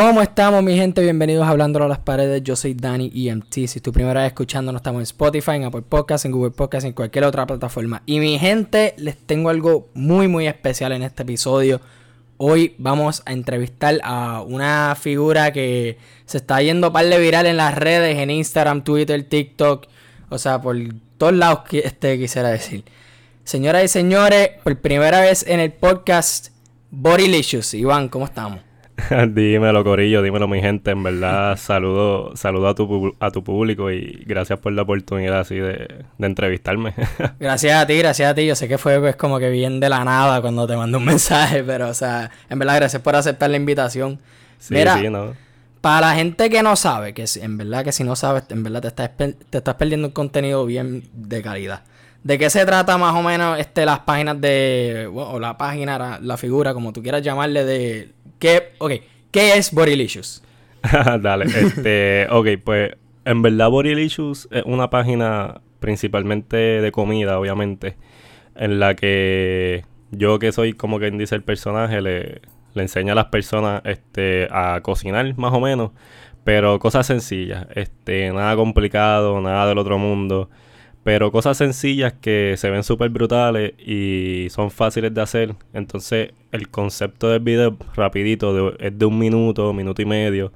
¿Cómo estamos, mi gente? Bienvenidos a Hablando a las Paredes. Yo soy Dani EMT. Si es tu primera vez escuchándonos, estamos en Spotify, en Apple Podcasts, en Google Podcasts, en cualquier otra plataforma. Y mi gente, les tengo algo muy, muy especial en este episodio. Hoy vamos a entrevistar a una figura que se está yendo par de viral en las redes, en Instagram, Twitter, TikTok. O sea, por todos lados que este quisiera decir. Señoras y señores, por primera vez en el podcast Bodylicious. Iván, ¿cómo estamos? dímelo, Corillo, dímelo, mi gente. En verdad, saludo, saludo a tu, a tu público y gracias por la oportunidad así de, entrevistarme. gracias a ti, gracias a ti. Yo sé que fue pues como que bien de la nada cuando te mandé un mensaje, pero o sea, en verdad, gracias por aceptar la invitación. Sí, sí, no. Para la gente que no sabe, que en verdad que si no sabes, en verdad te estás, te estás perdiendo un contenido bien de calidad. ¿De qué se trata más o menos este, las páginas de. o la página, la figura, como tú quieras llamarle, de. ¿Qué, okay, ¿qué es Bodylicious? Dale, este. ok, pues en verdad Bodylicious es una página principalmente de comida, obviamente, en la que yo que soy como quien dice el personaje, le, le enseño a las personas este, a cocinar más o menos, pero cosas sencillas, este, nada complicado, nada del otro mundo pero cosas sencillas que se ven súper brutales y son fáciles de hacer. Entonces el concepto del video rapidito es de un minuto, minuto y medio.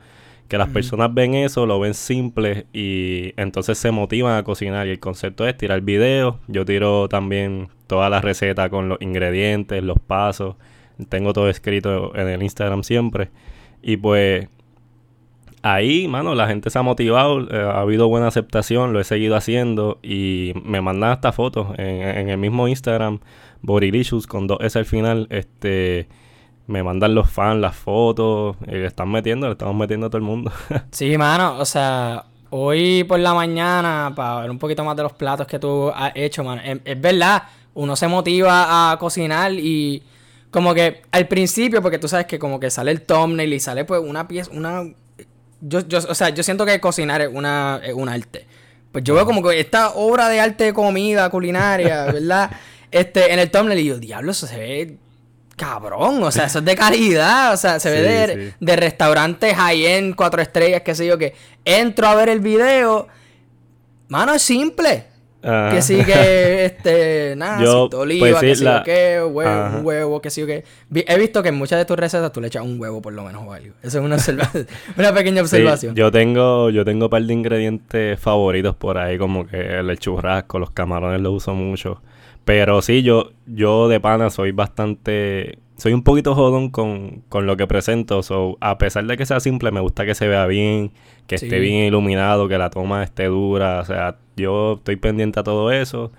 Que las personas ven eso, lo ven simple y entonces se motivan a cocinar. Y el concepto es tirar video. Yo tiro también toda la receta con los ingredientes, los pasos. Tengo todo escrito en el Instagram siempre. Y pues ahí, mano, la gente se ha motivado, eh, ha habido buena aceptación, lo he seguido haciendo y me mandan hasta fotos en, el mismo Instagram, Bodylicious, con dos S al final, este, me mandan los fans las fotos, le están metiendo, le estamos metiendo a todo el mundo. sí, mano, o sea, hoy por la mañana, para ver un poquito más de los platos que tú has hecho, mano, es, es verdad, uno se motiva a cocinar y como que al principio, porque tú sabes que como que sale el thumbnail y sale pues una pieza, una yo, yo, o sea, yo siento que cocinar es una, es un arte. Pues yo veo como que esta obra de arte de comida, culinaria, ¿verdad? este, en el thumbnail y yo, diablo, eso se ve cabrón, o sea, eso es de calidad, o sea, se ve de, de restaurantes high-end, cuatro estrellas, qué sé yo, que entro a ver el video, mano, es simple, que sí que, este, nada, yo, oliva, pues que sí o qué, huevo, un huevo, que sí o qué. He visto que en muchas de tus recetas tú le echas un huevo por lo menos o algo. Eso es una, una pequeña observación. yo tengo, yo tengo un par de ingredientes favoritos por ahí, como que el churrasco, los camarones los uso mucho. Pero sí, yo, yo de pana soy bastante soy un poquito jodón con, con lo que presento. So, a pesar de que sea simple, me gusta que se vea bien, que esté bien iluminado, que la toma esté dura. O sea, yo estoy pendiente a todo eso.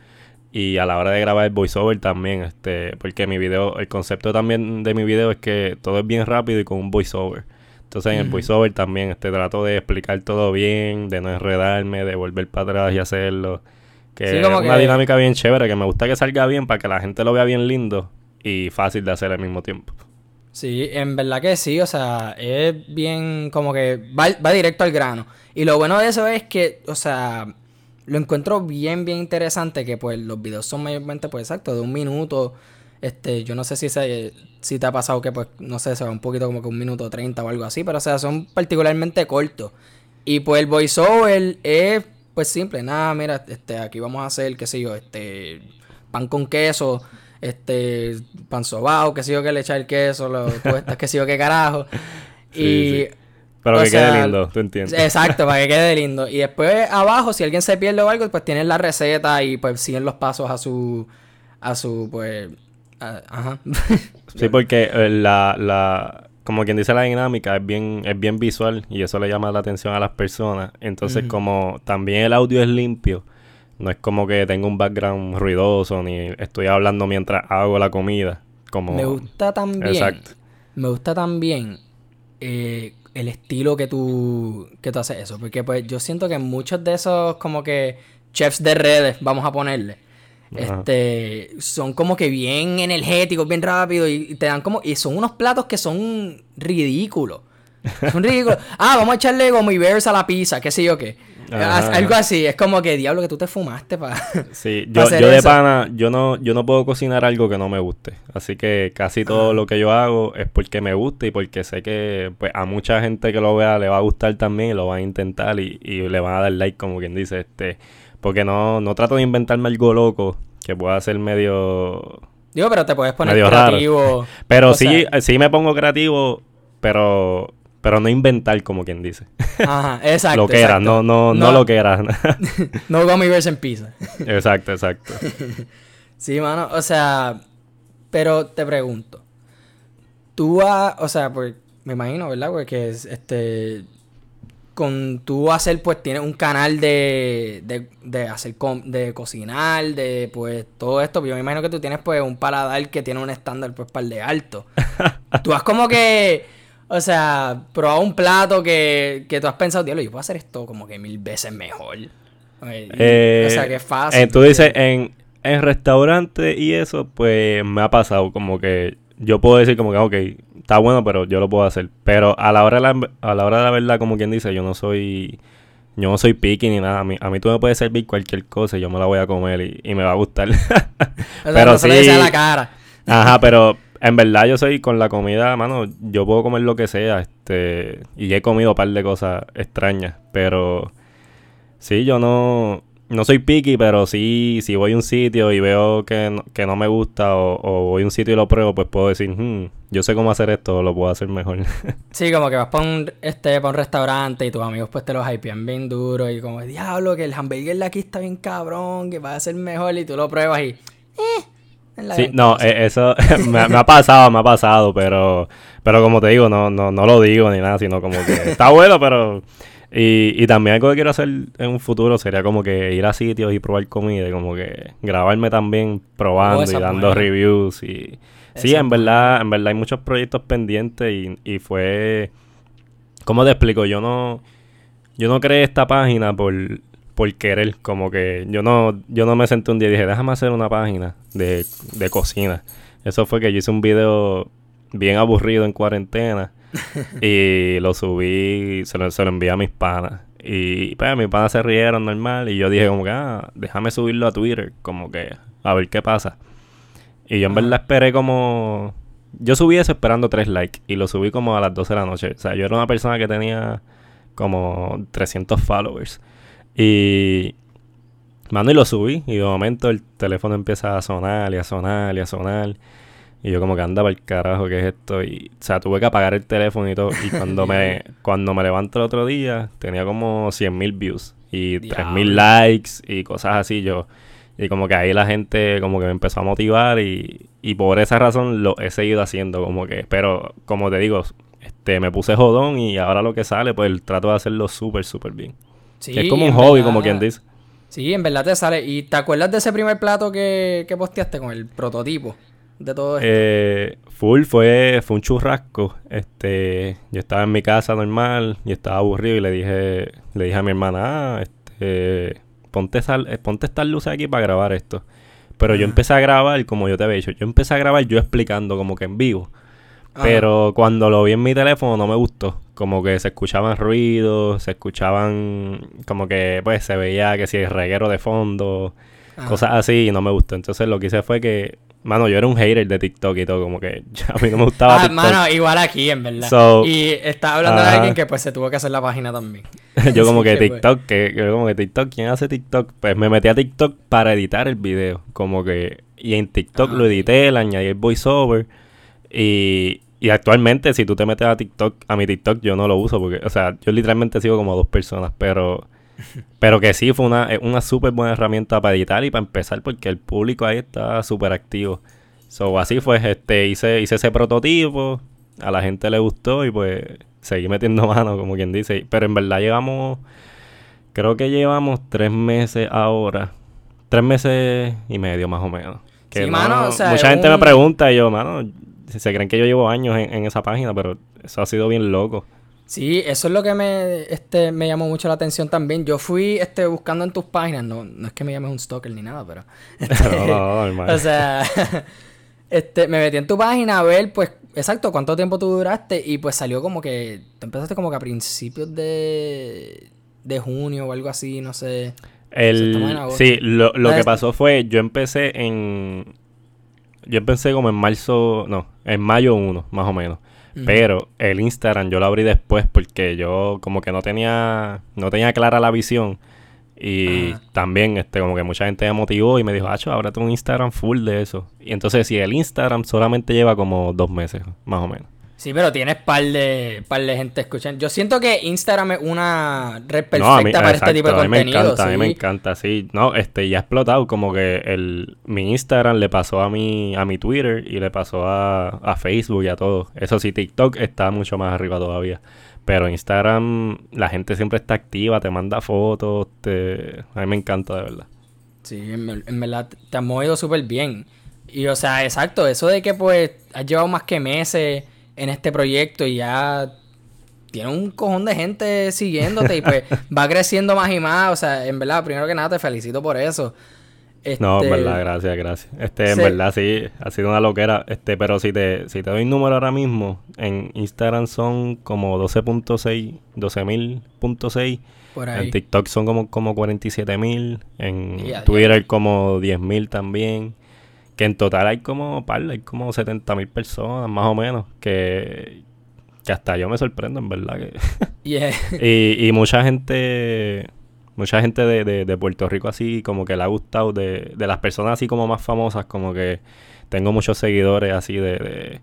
Y a la hora de grabar el voiceover también, este, porque mi video, el concepto también de mi video es que todo es bien rápido y con un voiceover. Entonces en el voiceover también este, trato de explicar todo bien, de no enredarme, de volver para atrás y hacerlo. Que es una dinámica bien chévere, que me gusta que salga bien para que la gente lo vea bien lindo y fácil de hacer al mismo tiempo. Sí, en verdad que sí, o sea, es bien como que va, va directo al grano. Y lo bueno de eso es que, o sea, lo encuentro bien, bien interesante que pues los videos son mayormente, pues exacto, de un minuto. Este, yo no sé si, se, si te ha pasado que, pues, no sé, se va un poquito como que un minuto treinta o algo así, pero o sea, son particularmente cortos. Y pues el voiceover es, pues, simple. Nada, mira, este, aquí vamos a hacer, qué sé yo, este, pan con queso este, pan sobao, que sé yo que le echa el queso, lo cuesta, que sé yo qué carajo. y. Para que quede lindo, tú entiendes. Exacto, para que quede lindo. Y después abajo, si alguien se pierde o algo, pues tienen la receta y pues siguen los pasos a su. a su, pues. ajá. sí, porque eh, la, la. Como quien dice la dinámica es bien, es bien visual y eso le llama la atención a las personas. Entonces, como también el audio es limpio, no es como que tengo un background ruidoso ni estoy hablando mientras hago la comida. Como... Me gusta también. Exacto. Me gusta también eh, el estilo que tú, que tú haces eso. Porque pues yo siento que muchos de esos como que chefs de redes, vamos a ponerle, este, son como que bien energéticos, bien rápidos y te dan como... Y son unos platos que son ridículos. Es un ridículo. Ah, vamos a echarle gummy bears a la pizza, qué sé yo qué. Ajá. Algo así, es como que diablo que tú te fumaste para. Sí, yo, yo de eso. pana, yo no, yo no puedo cocinar algo que no me guste. Así que casi todo lo que yo hago es porque me gusta y porque sé que pues, a mucha gente que lo vea le va a gustar también y lo van a intentar y, y le van a dar like, como quien dice, este, porque no, no trato de inventarme algo loco que pueda ser medio Digo, pero te puedes poner creativo. Pero O sí, sea- sí me pongo creativo, pero pero no inventar como quien dice. Ajá, exacto. lo que era, exacto. no, no, no, lo que era. No gummy bears en pizza. exacto, exacto. Sí, mano, o sea, pero te pregunto, tú has, o sea, pues me imagino, ¿verdad? Porque es, este, con tú hacer, pues tienes un canal de, de, de hacer, com- de cocinar, de, pues, todo esto, yo me imagino que tú tienes, pues, un paladar que tiene un estándar, pues, par de alto. tú has como que, o sea, probado un plato que, que tú has pensado, diablo, yo puedo hacer esto como que mil veces mejor. Eh, o sea, que es fácil. eh, tú dices, en, en restaurante y eso, pues me ha pasado como que yo puedo decir como que, ok, está bueno, pero yo lo puedo hacer. Pero a la hora de la, a la, hora de la verdad, como quien dice, yo no soy... Yo no soy picky ni nada. A mí, a mí tú me puedes servir cualquier cosa y yo me la voy a comer y, y me va a gustar. O sea, pero no se le dice a sí- la cara. Ajá, pero en verdad yo soy con la comida, mano, yo puedo comer lo que sea, este, y he comido un par de cosas extrañas, pero sí, yo no, no soy picky, pero sí, si voy a un sitio y veo que no, que no me gusta o, voy a un sitio y lo pruebo, pues puedo decir, "Hmm, yo sé cómo hacer esto, lo puedo hacer mejor. Sí, como que vas para un, este, pa' un restaurante y tus amigos pues te los hypean bien duro y como, diablo, que el hamburger de aquí está bien cabrón, que va a ser mejor y tú lo pruebas y... Eh, la Sí, no, eso me, ha- me ha pasado, me ha pasado, pero, pero como te digo, no, no, no lo digo ni nada, sino como que está bueno, pero y, y también algo que quiero hacer en un futuro sería como que ir a sitios y probar comida, y como que grabarme también probando Oh, y dando buena. reviews y sí, Esa en verdad, en verdad hay muchos proyectos pendientes y, y fue, ¿cómo te explico? Yo no, yo no creé esta página por, por querer, como que yo no, yo no me senté un día y dije, déjame hacer una página de, de cocina. Eso fue que yo hice un video bien aburrido en cuarentena y lo subí, se lo, se lo envié a mis panas. Y pues mis panas se rieron normal y yo dije como que, ah, déjame subirlo a Twitter, como que, a ver qué pasa. Y yo en verdad esperé como... Yo subí eso esperando tres likes y lo subí como a las 12 de la noche. O sea, yo era una persona que tenía como 300 followers. Y... Mano, y lo subí. Y de momento el teléfono empieza a sonar y a sonar y a sonar. Y yo como que anda para el carajo, ¿qué es esto? Y, o sea, tuve que apagar el teléfono y todo. Y cuando me, cuando me levanto el otro día, tenía como 100.000 views y Diablo. 3.000 likes y cosas así. Yo, y como que ahí la gente como que me empezó a motivar y, y por esa razón lo he seguido haciendo. Como que, pero como te digo, este, me puse jodón y ahora lo que sale, pues trato de hacerlo súper, súper bien. Sí, es como un hobby, verdad- como quien dice. Sí, en verdad te sale. ¿Y te acuerdas de ese primer plato que, que posteaste con el prototipo de todo esto? Eh, full fue, fue un churrasco. Este, yo estaba en mi casa normal y estaba aburrido y le dije, le dije a mi hermana, ah, este, ponte, sal, eh, ponte estas luces aquí para grabar esto. Pero yo Ajá. empecé a grabar, como yo te había dicho, yo empecé a grabar yo explicando como que en vivo. Ajá. Pero cuando lo vi en mi teléfono no me gustó. Como que se escuchaban ruidos, se escuchaban como que pues se veía que si el reguero de fondo, Ajá. cosas así y no me gustó. Entonces lo que hice fue que, mano, yo era un hater de TikTok y todo, como que a mí no me gustaba Ah, TikTok. mano, igual aquí, en verdad. So, y estaba hablando de alguien que pues se tuvo que hacer la página también. yo como que pues. TikTok, que yo como que TikTok, ¿quién hace TikTok? Pues me metí a TikTok para editar el video, como que y en TikTok Ah, lo edité, le añadí el voiceover y y actualmente si tú te metes a TikTok, a mi TikTok yo no lo uso porque, o sea, yo literalmente sigo como dos personas, pero pero que sí fue una una súper buena herramienta para editar y para empezar porque el público ahí está súper activo. So, así fue, este, hice, hice ese prototipo, a la gente le gustó y pues seguí metiendo mano, como quien dice. Pero en verdad llevamos, creo que llevamos tres meses ahora, tres meses y medio más o menos. Que Sí, no- mano, o sea, mucha gente me un- pregunta y yo, mano, se creen que yo llevo años en, en esa página, pero eso ha sido bien loco. Sí, eso es lo que me, este, me llamó mucho la atención también. Yo fui este, buscando en tus páginas, no, no es que me llames un stalker ni nada, pero... este, No, no, hermano. o sea, este, me metí en tu página a ver, pues, exacto, cuánto tiempo tú duraste y pues salió como que, tú empezaste como que a principios de, de junio o algo así, no sé. El, sí, lo, lo que pasó fue, yo empecé en, yo empecé como en marzo, no, en mayo 1, más o menos. Pero el Instagram yo lo abrí después porque yo como que no tenía, no tenía clara la visión. Y también, este, como que mucha gente me motivó y me dijo, Acho, ahora tengo un Instagram full de eso. Y entonces, si el Instagram solamente lleva como dos meses, más o menos. Sí, pero tienes par de, par de gente escuchando. Yo siento que Instagram es una red perfecta para este tipo de contenido. A mí me encanta, a mí me encanta, sí. No, este, ya ha explotado. Como que el, mi Instagram le pasó a mi, a mi Twitter y le pasó a, a Facebook y a todo. Eso sí, TikTok está mucho más arriba todavía. Pero Instagram, la gente siempre está activa, te manda fotos, te... a mí me encanta de verdad. Sí, en, verdad te has movido súper bien. Y o sea, exacto, eso de que pues has llevado más que meses en este proyecto y ya tiene un cojón de gente siguiéndote y pues va creciendo más y más. O sea, en verdad, primero que nada te felicito por eso. No, en verdad, este, gracias, gracias. Este, en verdad sí, ha sido una loquera. Este, pero si te, si te doy un número ahora mismo, en Instagram son como 12.6, 12.000.6. En TikTok son como, como 47.000. En Twitter como 10.000 también. Que en total hay como, par, hay como 70.000 personas, más o menos. Que, que hasta yo me sorprendo, en verdad. Que y, y mucha gente mucha gente de, de, Puerto Rico así como que le ha gustado de, de las personas así como más famosas como que tengo muchos seguidores así de,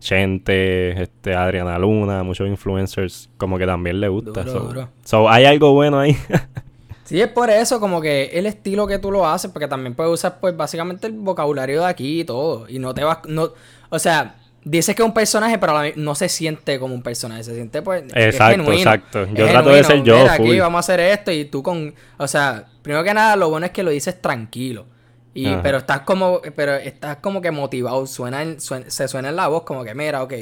gente este Adriana Luna muchos influencers como que también le gusta so, hay algo bueno ahí sí es por eso como que el estilo que tú lo haces porque también puedes usar pues básicamente el vocabulario de aquí y todo y no te vas no o sea Dices que es un personaje, pero no se siente como un personaje, se siente pues. Exacto, exacto. Yo trato de ser yo. Aquí vamos a hacer esto y tú con. O sea, primero que nada, lo bueno es que lo dices tranquilo. Y, pero estás como, pero estás como que motivado, suena, se suena en la voz como que, mira, ok,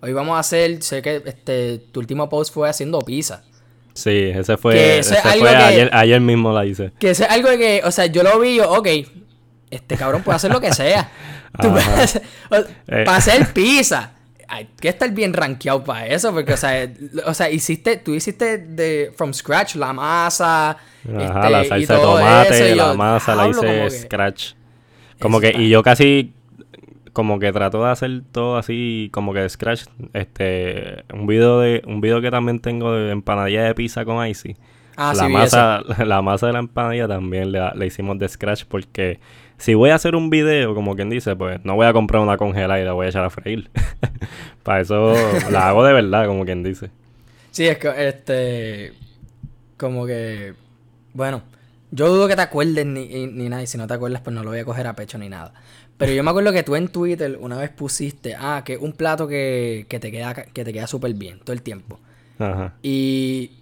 hoy vamos a hacer, sé que este, tu último post fue haciendo pizza. Sí, ese fue, ese fue ayer, ayer mismo la hice. Que eso es algo que, o sea, yo lo vi, yo, ok, este cabrón puede hacer lo que sea. Eh. para hacer pizza. Hay que estar bien rankeado para eso, porque, o sea, o sea, hiciste, tú hiciste de from scratch la masa, este, la salsa de tomate, la masa la hice scratch. Como que, y yo casi, como que trato de hacer todo así, como que de scratch. Este, un video de, un video que también tengo de empanadilla de pizza con Icy. Ah, la masa, la masa de la empanadilla también la, la hicimos de scratch porque si voy a hacer un video, como quien dice, pues no voy a comprar una congelada y la voy a echar a freír. Para eso la hago de verdad, como quien dice. Sí, es que, este, como que, bueno, yo dudo que te acuerdes ni, ni nada, y si no te acuerdas, pues no lo voy a coger a pecho ni nada. Pero yo me acuerdo que tú en Twitter una vez pusiste, ah, que un plato que, que te queda que te queda súper bien todo el tiempo. Ajá. Y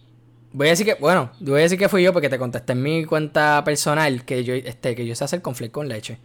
Voy a decir que, bueno, voy a decir que fui yo porque te contesté en mi cuenta personal que yo, este, que yo sé hacer conflicto con leche.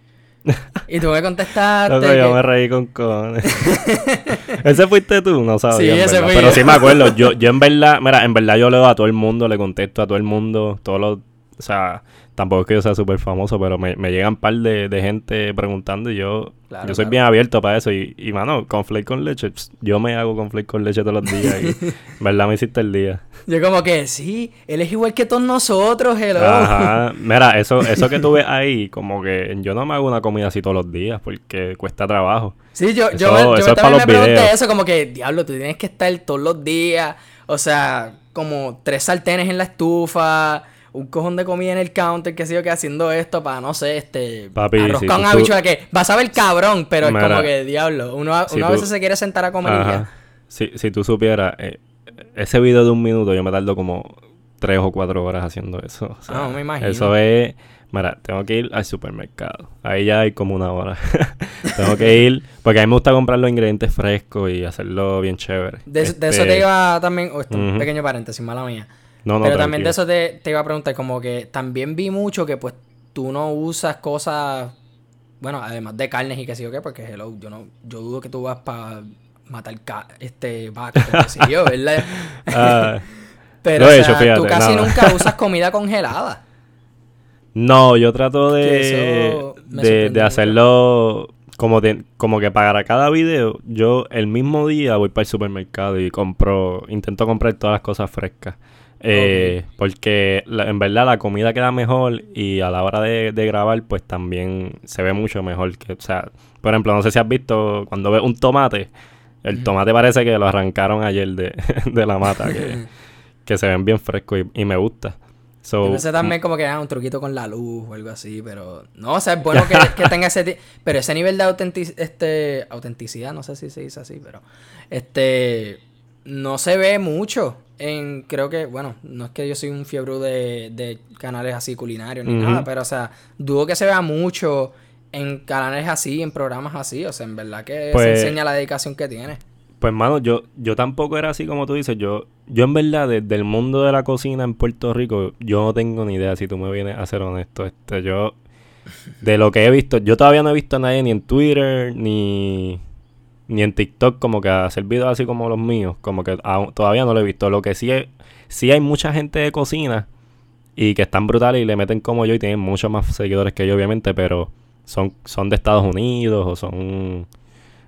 y tú me contestaste. No, yo me reí con con. ese fuiste tú, no sabía. Sí, ese fui Pero sí me acuerdo. Yo, yo en verdad, mira, en verdad yo leo a todo el mundo, le contesto a todo el mundo, todos los. O sea, tampoco es que yo sea súper famoso, pero me, me llegan un par de, de, gente preguntando y yo, yo soy bien abierto para eso. Y, y mano, conflate con leche, yo me hago conflate con leche todos los días y verdad me hiciste el día. Yo como que, sí, él es igual que todos nosotros, hello. Ajá, mira, eso, eso que tú ves ahí, como que yo no me hago una comida así todos los días porque cuesta trabajo. Sí, yo, yo, yo también me pregunté eso, como que, diablo, tú tienes que estar todos los días, o sea, como tres sartenes en la estufa un cojón de comida en el counter, que sé yo, que haciendo esto para, no sé, este... Papi, arroz con habichuela, que vas a ver cabrón, pero es como que, diablo, uno, a veces se quiere sentar a comer y ya. Si, si tú supieras, eh, ese video de un minuto yo me tardo como tres o cuatro horas haciendo eso. ah, me imagino. Eso es... Mira, tengo que ir al supermercado. Ahí ya hay como una hora. tengo que ir, porque a mí me gusta comprar los ingredientes frescos y hacerlo bien chévere. De, eso te este iba también, oh, un pequeño paréntesis, mala mía. Pero también de eso te, iba a preguntar, como que también vi mucho que pues tú no usas cosas, bueno, además de carnes y qué sé yo qué, porque hello, yo no, yo dudo que tú vas para matar este vaca, qué yo, ¿verdad? Ah, Pero tú casi nunca usas comida congelada. No, yo trato de, de, de hacerlo como, como que para cada video, yo el mismo día voy para el supermercado y compro, intento comprar todas las cosas frescas. Eh, porque en verdad la comida queda mejor y a la hora de, grabar pues también se ve mucho mejor. Que, o sea, por ejemplo, no sé si has visto cuando ves un tomate, el tomate parece que lo arrancaron ayer de, la mata, que, se ven bien frescos y, me gusta. So, también como que era un truquito con la luz o algo así, pero no, o sea, es bueno que, tenga ese pero ese nivel de este autenticidad, no sé si se dice así, pero este no se ve mucho en, creo que, bueno, no es que yo soy un fiebre de, de canales así culinarios ni nada, pero o sea, dudo que se vea mucho en canales así, en programas así, o sea, en verdad que se pues enseña la dedicación que tiene. Pues, mano, yo, yo tampoco era así como tú dices. Yo, yo en verdad, desde el mundo de la cocina en Puerto Rico, yo no tengo ni idea si tú me vienes a ser honesto. Este, yo, de lo que he visto, yo todavía no he visto a nadie ni en Twitter, ni, ni en TikTok como que hacer videos así como los míos, como que todavía no lo he visto. Lo que sí, es, sí hay mucha gente de cocina y que están brutales y le meten como yo y tienen muchos más seguidores que yo, obviamente, pero son, son de Estados Unidos o son,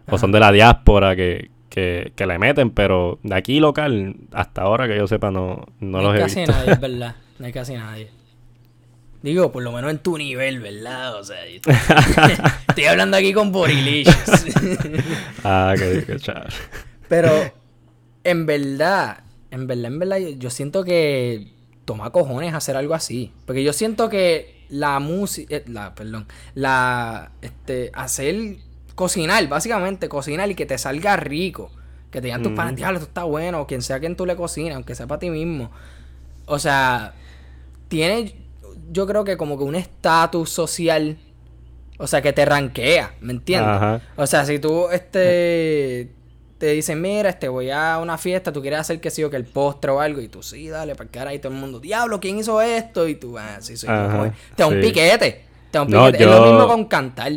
o son de la diáspora que, que, que, le meten, pero de aquí local, hasta ahora que yo sepa, no, no, los he visto. No hay casi nadie, es verdad. No hay casi nadie. Digo, por lo menos en tu nivel, ¿verdad? O sea, estoy hablando aquí con Borilicious. ah, qué, qué Pero, en verdad, en verdad, en verdad, yo, siento que toma cojones hacer algo así. Porque yo siento que la música, eh, la, perdón, la, este, hacer, cocinar, básicamente, cocinar y que te salga rico. Que te digan tus panes, diablo, esto está bueno, o quien sea quien tú le cocinas, aunque sea para ti mismo. O sea, tiene yo creo que como que un estatus social, o sea, que te ranquea, ¿me entiendes? O sea, si tú este te dicen, mira, este voy a una fiesta, tú quieres hacer que sí o que el postre o algo, y tú sí, dale, para ahora ahí todo el mundo, diablo, ¿quién hizo esto? Y tú, ah, sí, soy yo. Te da un piquete, te da un piquete. Es lo mismo con cantar,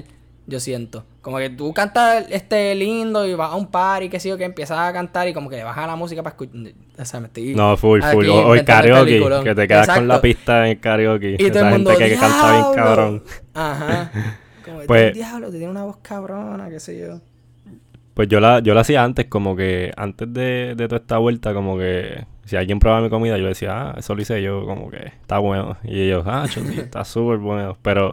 yo siento. Como que tú cantas este lindo y vas a un par y qué sé yo, que empiezas a cantar y como que le bajas la música para escuchar. O sea, me estoy no, full, full. O, el karaoke, que te quedas con la pista en el karaoke. Y todo el mundo, gente que canta bien cabrón. Ajá. Como pues, diablo, te tiene una voz cabrona, qué sé yo. Pues yo la, yo la hacía antes, como que antes de, de toda esta vuelta, como que si alguien probaba mi comida, yo decía, ah, eso lo hice yo, como que está bueno. Y ellos, ah, chuti, está súper bueno. Pero,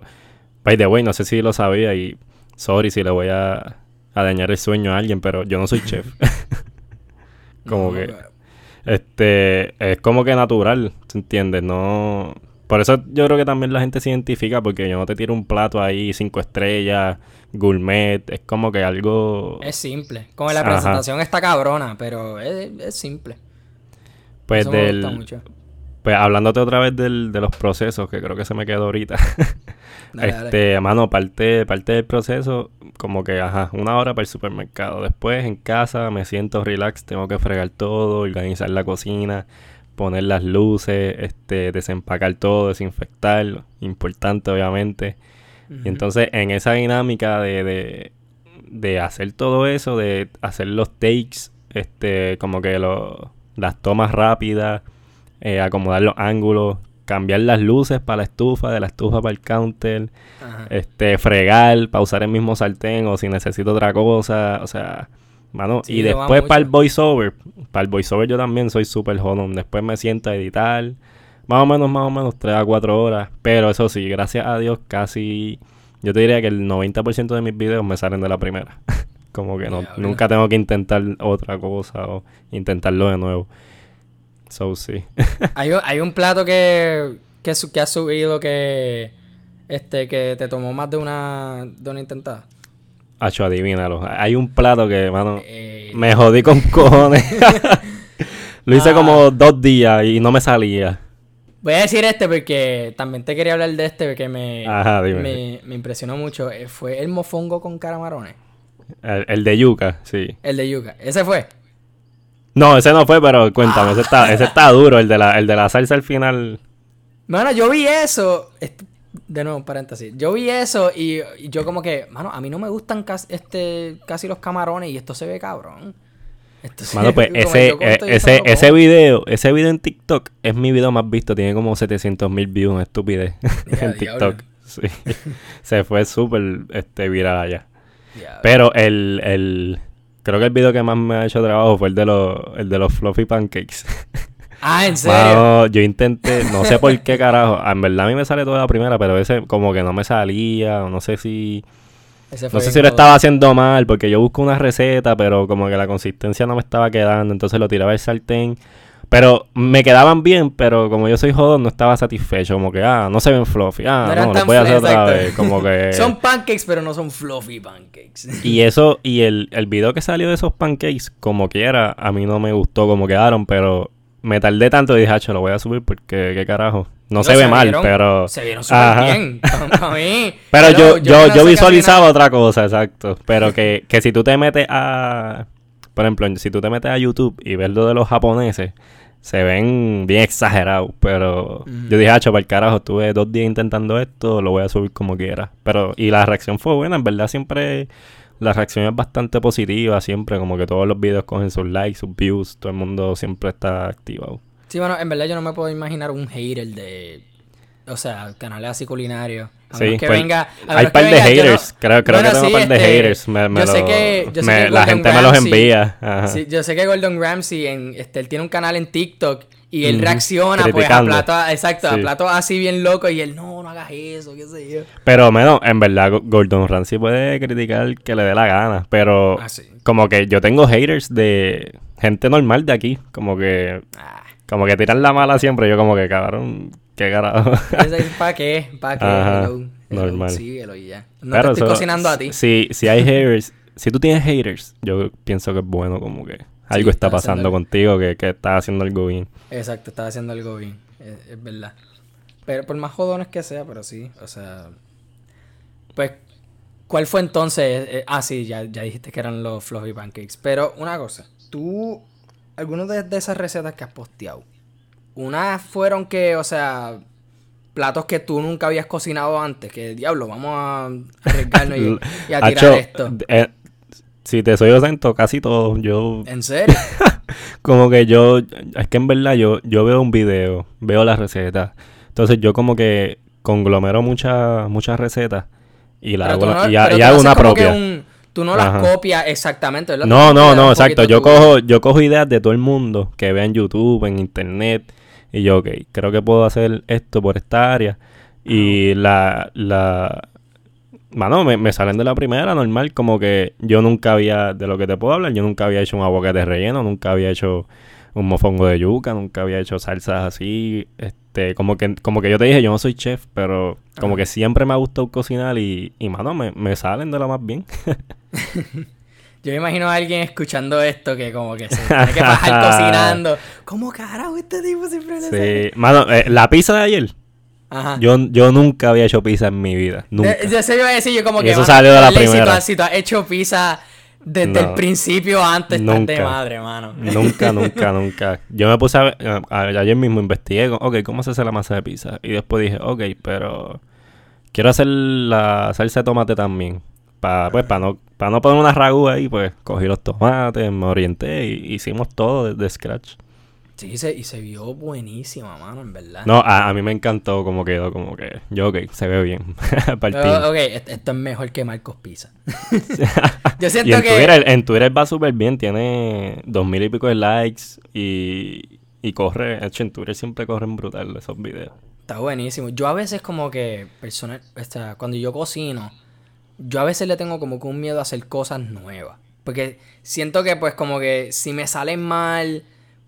by the way, no sé si lo sabía y sorry si le voy a, dañar el sueño a alguien, pero yo no soy chef. como que. Este. Es como que natural, ¿se entiende? No. Por eso yo creo que también la gente se identifica, porque yo no te tiro un plato ahí, cinco estrellas, gourmet, es como que algo... Es simple, como la presentación está cabrona, pero es, simple. Pues del... Pues hablándote otra vez del, de los procesos, que creo que se me quedó ahorita. este, mano, parte, parte del proceso, como que, ajá, una hora para el supermercado. Después en casa me siento relax, tengo que fregar todo, organizar la cocina, poner las luces, este, desempacar todo, desinfectar, importante obviamente. Y entonces en esa dinámica de, de, de, hacer todo eso, de hacer los takes, este, como que lo, las tomas rápidas, eh, acomodar los ángulos, cambiar las luces para la estufa, de la estufa para el counter, este, fregar, pausar el mismo sartén o si necesito otra cosa, o sea, mano, y después para el voiceover, para el voiceover yo también soy súper jodón, después me siento a editar, más o menos, más o menos 3 a 4 horas, pero eso sí, gracias a Dios casi, yo te diría que el 90% de mis videos me salen de la primera, como que no, nunca tengo que intentar otra cosa o intentarlo de nuevo. So, sí. hay, un, hay un plato que, que, que has subido que, este, que te tomó más de una, de una intentada. Hacho, adivínalo. Hay un plato que, mano, eh, me jodí con cojones. Lo hice como ah. dos días y no me salía. Voy a decir este porque también te quería hablar de este porque me, me, me, impresionó mucho. Eh, fue el mofongo con caramarones. El, el, de yuca, sí. El de yuca. ¿Ese fue? No, ese no fue, pero cuéntame, ese, está, ese está duro, el de, la, el de la salsa al final. Mano, yo vi eso. De nuevo, paréntesis. Yo vi eso y, yo como que, mano, a mí no me gustan casi, este, casi los camarones y esto se ve cabrón. mano, pues ese, eh, ese, ese video, ese video en TikTok es mi video más visto. Tiene como 700 mil views, estupidez, en TikTok. Sí. se fue súper este, viral allá. Pero el, el... Creo que el video que más me ha hecho trabajo fue el de los, el de los fluffy pancakes. Ah, ¿en serio? Mano, yo intenté, no sé por qué carajo. En verdad a mí me sale toda la primera, pero a veces como que no me salía, o no sé si... Ese No sé si lo estaba haciendo mal, porque yo busco una receta, pero como que la consistencia no me estaba quedando, entonces lo tiraba al sartén. Pero me quedaban bien, pero como yo soy jodón, no estaba satisfecho. Como que, ah, no se ven fluffy. Ah, No no, voy a hacer otra vez. Como que... Son pancakes, pero no son fluffy pancakes. Y eso, y el, el video que salió de esos pancakes, como quiera, a mí no me gustó como quedaron, pero me tardé tanto y dije, hacho, lo voy a subir porque, ¿qué carajo? No, se ve mal, vieron- pero... Se vieron súper bien. Para mí. Pero yo, yo, yo visualizaba otra cosa, exacto. Pero que, que si tú te metes a... Por ejemplo, si tú te metes a YouTube y ves lo de los japoneses, se ven bien exagerados. Pero yo dije, hacho, para el carajo, estuve dos días intentando esto, lo voy a subir como quiera. Pero, y la reacción fue buena, en verdad siempre... La reacción es bastante positiva, siempre, como que todos los videos cogen sus likes, sus views, todo el mundo siempre está activado. Sí, bueno, en verdad yo no me puedo imaginar un hater de. O sea, canales así culinarios. A Sí, que pues, venga. a hay par de venga, yo no- haters, creo, creo Bueno, que tengo sí, un par de este, haters. Me, me yo sé que- yo sé me- que la gente me los envía. Ajá. Sí, yo sé que Gordon Ramsay en, este, él tiene un canal en TikTok y él reacciona pues a platos, exacto, a platos así bien locos y él, no, no hagas eso, qué sé yo. Pero, menos, en verdad, Go- Gordon Ramsay puede criticar que le dé la gana. Pero, Ah, como que yo tengo haters de gente normal de aquí. Como que, Ah, como que tiran la mala siempre. Yo, como que, cabrón, qué carajo. ¿Para qué? ¿Para qué? Ajá, Hello, hello, normal. Síguelo y ya. No te estoy cocinando a ti. Si, si hay haters, si tú tienes haters, yo pienso que es bueno, como que algo está estás pasando contigo, que, que estás haciendo algo bien. Exacto, estaba haciendo algo bien, es, es verdad. Pero por más jodones que sea, pero sí, o sea... Pues, ¿cuál fue entonces? Eh, ah, sí, ya, ya dijiste que eran los fluffy pancakes. Pero una cosa, tú, algunas de, de esas recetas que has posteado, unas fueron que, o sea, platos que tú nunca habías cocinado antes, que diablo, vamos a arriesgarnos y, y a tirar esto. eh, si te soy honesto, casi todo. Yo, ¿En serio? como que yo, es que en verdad yo, yo veo un video, veo la receta. Entonces yo como que conglomero muchas muchas recetas y, la hago, no- y, y hago una propia. un- tú no las copias exactamente, ¿verdad? No, no, no, exacto. Yo cojo, yo cojo ideas de todo el mundo que vea en YouTube, en internet. Y yo, ok, creo que puedo hacer esto por esta área. Y la, la, mano, me, me salen de la primera, normal. Como que yo nunca había, de lo que te puedo hablar, yo nunca había hecho un aguacate relleno, nunca había hecho un mofongo de yuca, nunca había hecho salsas así. Este, como que, como que yo te dije, yo no soy chef, pero como que siempre me ha gustado cocinar y, y mano, me, me salen de lo más bien. Yo me imagino a alguien escuchando esto que como que se tiene que bajar cocinando. ¿Cómo carajo este tipo siempre le sale? Sí, mano, eh, la pizza de ayer. Ajá. Yo, yo nunca había hecho pizza en mi vida. Nunca. Eh, yo sé, yo iba a decir yo como Y que... eso mano, salió de la Leslie, si tú primera. has- Si tú has hecho pizza desde No. el principio antes, estás de Nunca. madre, mano. Nunca, nunca, nunca. Yo me puse a, ver- a- ayer mismo investigué, ok, ¿cómo se hace la masa de pizza? Y después dije, ok, pero quiero hacer la salsa de tomate también. Para pues, para no, para no poner una ragú ahí, pues cogí los tomates, me orienté y hicimos todo desde scratch. Sí, y se, y se vio buenísima, mano, en verdad. No, a, a mí me encantó como quedó, como que yo, ok, se ve bien. Pero, ok, est- esto es mejor que Marcos Pizza. yo Y siento en que... Twitter, en Twitter va súper bien, tiene dos mil y pico de likes y, y corre, hecho, en Twitter siempre corren brutal esos videos. Está buenísimo. Yo a veces como que, personal, o sea, cuando yo cocino, yo a veces le tengo como que un miedo a hacer cosas nuevas. Porque siento que pues como que si me salen mal,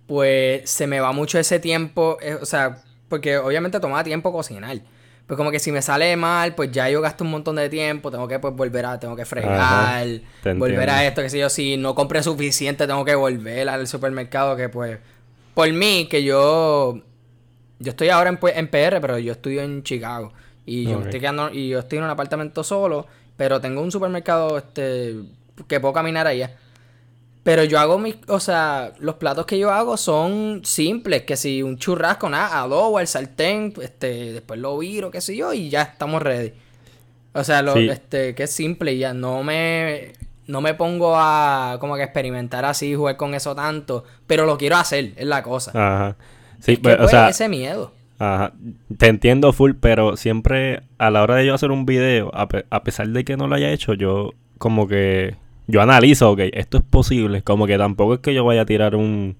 pues se me va mucho ese tiempo. eh, o sea, porque obviamente toma tiempo cocinar. Pues como que si me sale mal, pues ya yo gasto un montón de tiempo, tengo que pues volver a, tengo que fregar, volver a esto, que sé yo, si no compré suficiente, tengo que volver al supermercado, que pues, por mí, que yo yo estoy ahora en, PR, pero yo estudio en Chicago. Y yo me estoy quedando, y yo estoy en un apartamento solo, pero tengo un supermercado este que puedo caminar allá. Pero yo hago mis, o sea, los platos que yo hago son simples, que si un churrasco, nada, adobo al sartén, este, después lo viro, qué sé yo, y ya estamos ready. O sea, lo, Sí. este, que es simple y ya no me no me pongo a como que experimentar así, jugar con eso tanto, pero lo quiero hacer, es la cosa. Ajá. Sí, Es que, pues, o pues, sea, ese miedo. Ajá, te entiendo full, pero siempre a la hora de yo hacer un video, a, pe- a pesar de que no lo haya hecho, yo como que yo analizo, ok, esto es posible. Como que tampoco es que yo vaya a tirar un.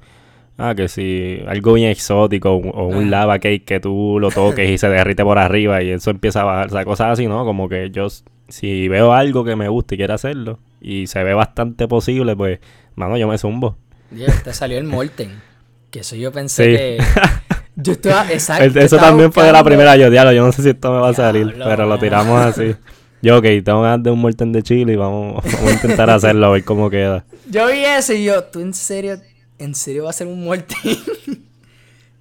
Ah, que si algo bien exótico o un Ah. lava cake que tú lo toques y se derrite por arriba y eso empieza a bajar. O sea, cosas así, ¿no? Como que yo, si veo algo que me gusta y quiero hacerlo y se ve bastante posible, pues, mano, yo me zumbo. Dios, te salió el Molten. Que eso yo pensé Sí. que. Yo estaba. Exacto. El- Eso estaba también fue de la primera yo, diablo, yo no sé si esto me va a salir, Diablo, pero lo tiramos así. Yo, ok, tengo ganas de un Molten de chile y vamos, vamos a intentar hacerlo a ver cómo queda. Yo vi eso y yo, ¿tú en serio? ¿En serio va a ser un Molten?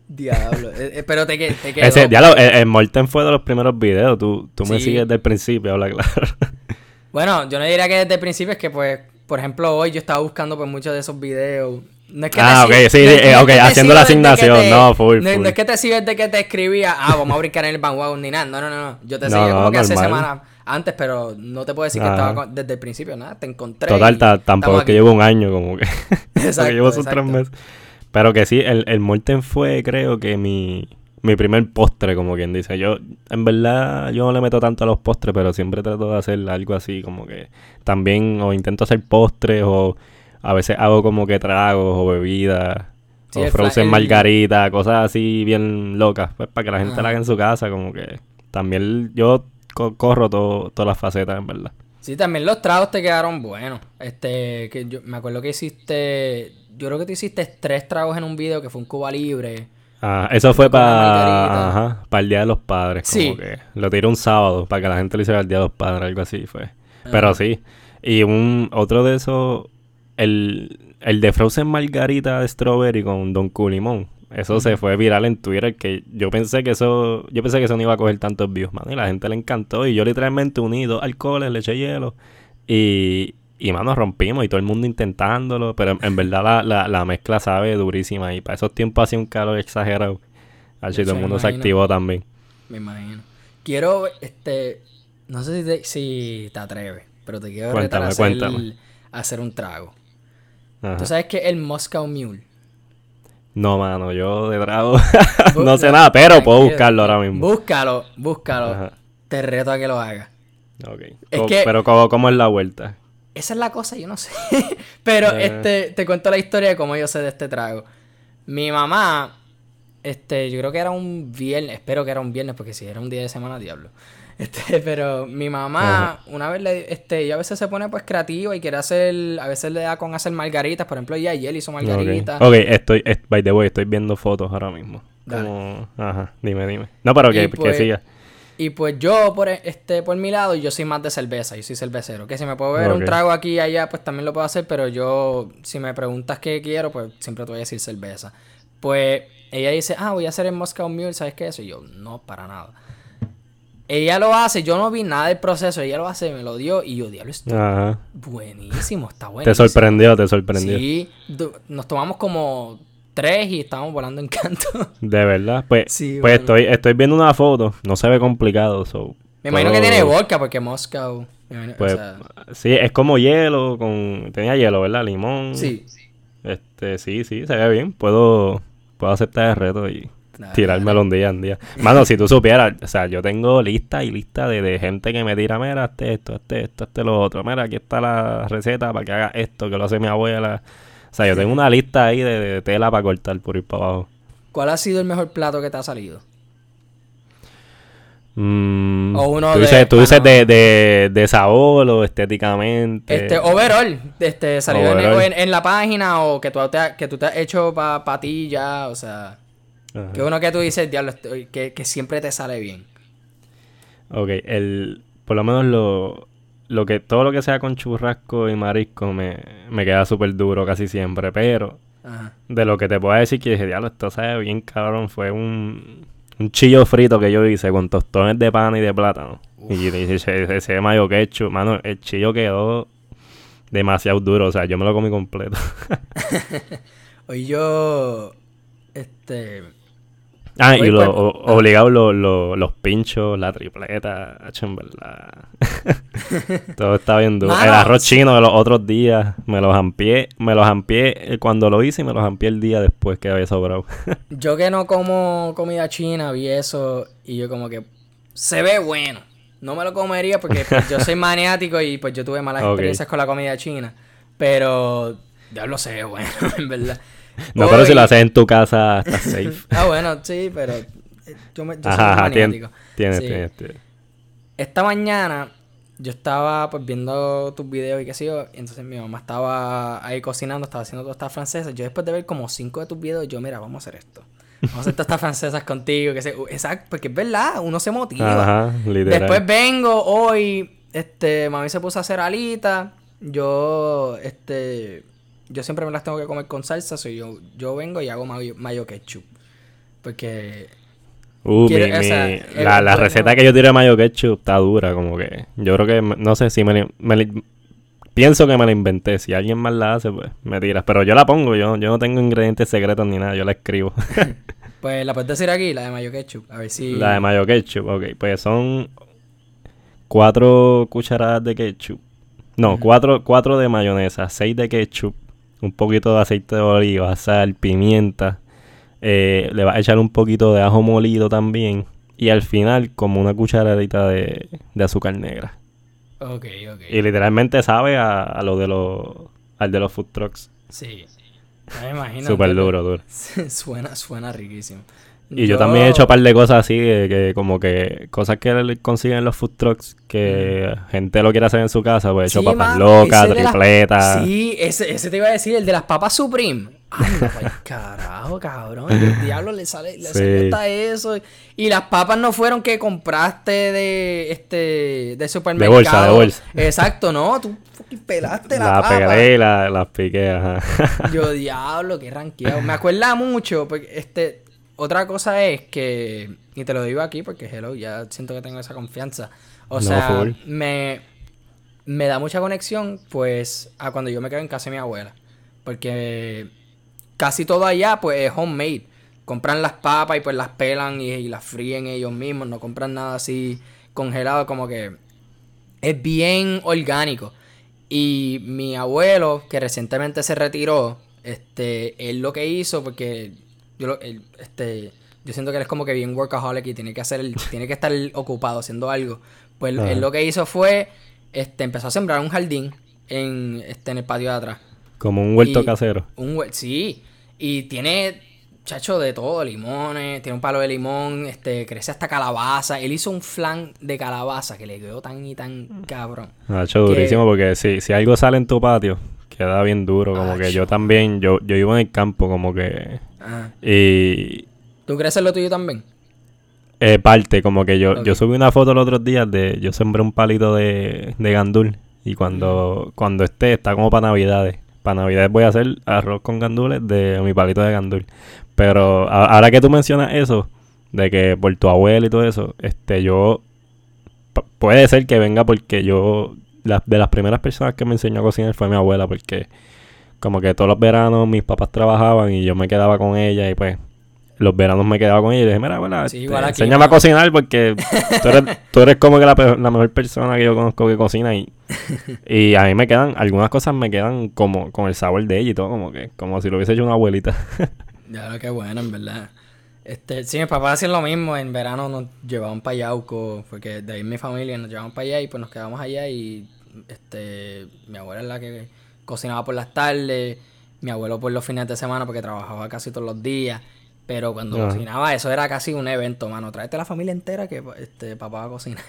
Diablo. Eh, eh, pero te, te quedó. Ese, diablo, el, el Molten fue de los primeros videos, tú, tú me sigues desde el principio, habla claro. Bueno, yo no diría que desde el principio es que, pues, por ejemplo, hoy yo estaba buscando pues muchos de esos videos. No es que Ah, te ok, sí, no eh, es ok, que te haciendo la que asignación, te- no, full, no, full. no es que te sigo desde que te escribía, ah, vamos a brincar en el bandwagon ni nada. No, no, no. Yo te seguía como que hace semanas antes, pero no te puedo decir que estaba con- desde el principio, nada. Te encontré. Total, tampoco es que llevo un año, como que. Exacto, llevo sus tres meses. Pero que sí, el, el Molten fue, creo que mi, mi primer postre, como quien dice. Yo, en verdad, yo no le meto tanto a los postres, pero siempre trato de hacer algo así, como que también, o intento hacer postres, o a veces hago como que tragos, o bebidas, Sí, o frozen el- margarita, cosas así bien locas, pues para que la gente la haga en su casa, como que también yo co- corro todo, todas las facetas, en verdad. Sí, también los tragos te quedaron buenos. Este, que yo me acuerdo que hiciste, yo creo que tú hiciste tres tragos en un video que fue un Cuba Libre. Ah, eso fue para para el Día de los Padres, como Sí. que lo tiré un sábado para que la gente lo hiciera el Día de los Padres, algo así fue. Pero Ajá. sí. Y un otro de esos el, el de Frozen Margarita de Strawberry con Don Q Limón. Eso se fue viral en Twitter que yo pensé que eso yo pensé que eso no iba a coger tantos views, mano, y la gente le encantó y yo literalmente uní dos alcoholes, le eché hielo y y mano rompimos y todo el mundo intentándolo, pero en, en verdad la, la, la mezcla sabe durísima y para esos tiempos hacía un calor exagerado. Así todo el mundo se activó también. Me imagino. Quiero, este, no sé si te, si te atreves, pero te quiero retar Cuéntame, a hacer, cuéntame. a hacer un trago. Ajá. ¿Tú sabes que el Moscow Mule? No, mano, yo de trago Bu- no sé nada, pero puedo buscarlo ahora mismo. Búscalo, búscalo. Ajá. Te reto a que lo hagas. Ok. Es que- Pero ¿cómo, cómo es la vuelta? Esa es la cosa, yo no sé. Pero Eh. este, te cuento la historia de cómo yo sé de este trago. Mi mamá, este, yo creo que era un viernes, espero que era un viernes, porque si era un día de semana, diablo. Este, pero mi mamá, una vez le, este, ella a veces se pone pues creativa y quiere hacer, a veces le da con hacer margaritas, por ejemplo, ella ayer hizo margaritas. Ok, Ok, estoy, est- by the way, estoy viendo fotos ahora mismo. Como- Ajá, dime, dime. No, pero que, pues, siga. Y pues yo, por e- este, por mi lado, yo soy más de cerveza, yo soy cervecero. Que si me puedo beber un trago aquí y allá, pues también lo puedo hacer, pero yo, si me preguntas qué quiero, pues siempre te voy a decir cerveza. Pues ella dice, ah, voy a hacer el Moscow Mule, ¿sabes qué es eso? Y yo, no, para nada. Ella lo hace, yo no vi nada del proceso, ella lo hace, me lo dio y yo, diablo, esto Ajá. buenísimo, está Te buenísimo. sorprendió, te sorprendió. Sí, nos tomamos como tres y estábamos volando en canto. De verdad. Pues, Sí, pues bueno. estoy, estoy viendo una foto. No se ve complicado. So, me imagino que tiene vodka porque Moscow... o Pues, sea, sí, es como hielo con... Tenía hielo, ¿verdad? Limón. sí. Este, sí, sí, se ve bien. Puedo, puedo aceptar el reto y Tirármelo un día en día. Mano, si tú supieras, o sea, yo tengo lista y lista de, de gente que me tira, mira, hazte esto, hazte esto, hazte lo otro. Mira, aquí está la receta para que haga esto, que lo hace mi abuela. O sea, yo tengo una lista ahí de, de tela para cortar por ir para abajo. ¿Cuál ha sido el mejor plato que te ha salido? Mm, O uno tú de dices, tú dices de, de, de sabor o estéticamente. Este, overall, este, salió en, Overall. en- en la página o que tú te, que tú te has hecho para ti ya, o sea, Ajá. que uno que tú dices, diablo, que, que siempre te sale bien. Ok, el, por lo menos lo, lo que, todo lo que sea con churrasco y marisco me, me queda súper duro casi siempre, pero Ajá. de lo que te puedo decir que dije, diablo, esto sabe bien cabrón, fue un, un chillo frito que yo hice con tostones de pan y de plátano. Y dije, ese, ese mayo ketchup, mano, el chillo quedó demasiado duro, o sea, yo me lo comí completo. Hoy yo, este, Ah, y lo, o- obligado lo- lo- los pinchos, la tripleta, en verdad. Todo está bien duro. El arroz chino de los otros días, me los ampié, me los ampié eh, cuando lo hice y me los ampié el día después que había sobrado. yo que no como comida china, vi eso y yo como que se ve bueno. No me lo comería porque pues, yo soy maniático y pues yo tuve malas experiencias con la comida china. Pero, ya lo sé, bueno, en verdad. No, pero si lo haces en tu casa, estás safe. ah, bueno, sí, pero eh, yo, me, yo soy maniático. Tienes, tienes, tienes. Esta mañana yo estaba pues viendo tus videos y qué sé yo, y entonces mi mamá estaba ahí cocinando, estaba haciendo todas estas francesas. Yo después de ver como cinco de tus videos, yo, mira, vamos a hacer esto. Vamos a hacer todas estas francesas contigo, que sé, exacto, porque es verdad, uno se motiva. Ajá, literal. Después vengo hoy, este, mami se puso a hacer alitas, yo, este, yo siempre me las tengo que comer con salsa, so yo, yo vengo y hago mayo, mayo ketchup. Porque Uh, la, receta que yo tiré de mayo ketchup está dura, como que. Yo creo que, no sé si me, Pienso que me la inventé. Si alguien más la hace, pues me tiras. Pero yo la pongo, yo, yo no tengo ingredientes secretos ni nada, yo la escribo. pues la puedes decir aquí, la de mayo ketchup. A ver si. La de mayo ketchup, ok. Pues son cuatro cucharadas de ketchup. No, cuatro, cuatro de mayonesa, seis de ketchup, un poquito de aceite de oliva, sal, pimienta eh, le vas a echar un poquito de ajo molido también. Y al final, como una cucharadita de, azúcar negra. Ok, ok. Y literalmente sabe a, lo de los. al de los food trucks. Sí. Me imagino. Súper duro, duro. suena, suena riquísimo. Y yo... también he hecho un par de cosas así, que, como que cosas que consiguen los food trucks, que gente lo quiere hacer en su casa, pues he hecho papas locas, tripletas. Sí, ese, ese te iba a decir, el de las papas Supreme. Ay, carajo, cabrón. El diablo le sale, le sale hasta eso. Y las papas no fueron que compraste de este de supermercado. De bolsa, de bolsa. Exacto, no. Tú pelaste la, la papa. Pegué y la, las piqué, ajá. Yo, diablo, qué ranqueado. Me acuerda mucho, porque este. Otra cosa es que. Y te lo digo aquí porque, hello, ya siento que tengo esa confianza. O sea, me. Me da mucha conexión, pues, a cuando yo me quedo en casa de mi abuela. Porque casi todo allá pues es homemade. Compran las papas y pues las pelan y, las fríen ellos mismos. No compran nada así congelado. Como que es bien orgánico. Y mi abuelo, que recientemente se retiró, este, él lo que hizo, porque yo, este, yo siento que él es como que bien workaholic y tiene que hacer, tiene que estar ocupado haciendo algo. Pues él lo que hizo fue, este, empezó a sembrar un jardín en, este, en el patio de atrás. Como un huerto casero. Un sí. Y tiene, chacho, de todo, limones, tiene un palo de limón, este, crece hasta calabaza. Él hizo un flan de calabaza que le quedó tan y tan cabrón. Chacho, durísimo, porque si, si algo sale en tu patio, queda bien duro. Como que yo también, yo, yo vivo en el campo, como que. Y. ¿Tú creces lo tuyo también? Eh, parte, como que yo, yo subí una foto los otros días de. Yo sembré un palito de, de gandul. Y cuando, cuando esté, está como para navidades para Navidad voy a hacer arroz con gandules de mi palito de gandul. Pero ahora que tú mencionas eso, de que por tu abuela y todo eso, este, yo. Puede ser que venga porque yo. De las primeras personas que me enseñó a cocinar fue mi abuela, porque como que todos los veranos mis papás trabajaban y yo me quedaba con ella y pues los veranos me quedaba con ella y le dije, mira, abuela, este, enséñame a cocinar porque tú eres, tú eres como que la, la, mejor persona que yo conozco que cocina y, y a mí me quedan, algunas cosas me quedan como con el sabor de ella y todo, como que, como si lo hubiese hecho una abuelita. ya lo que bueno, en verdad. Este, sí, mis papás hacían lo mismo, en verano nos llevaban para Yauco, porque de ahí mi familia nos llevaban para allá y pues nos quedamos allá y este mi abuela es la que cocinaba por las tardes, mi abuelo por los fines de semana porque trabajaba casi todos los días. Pero cuando cocinaba, eso era casi un evento, mano. Tráete la familia entera que este, papá va a cocinar.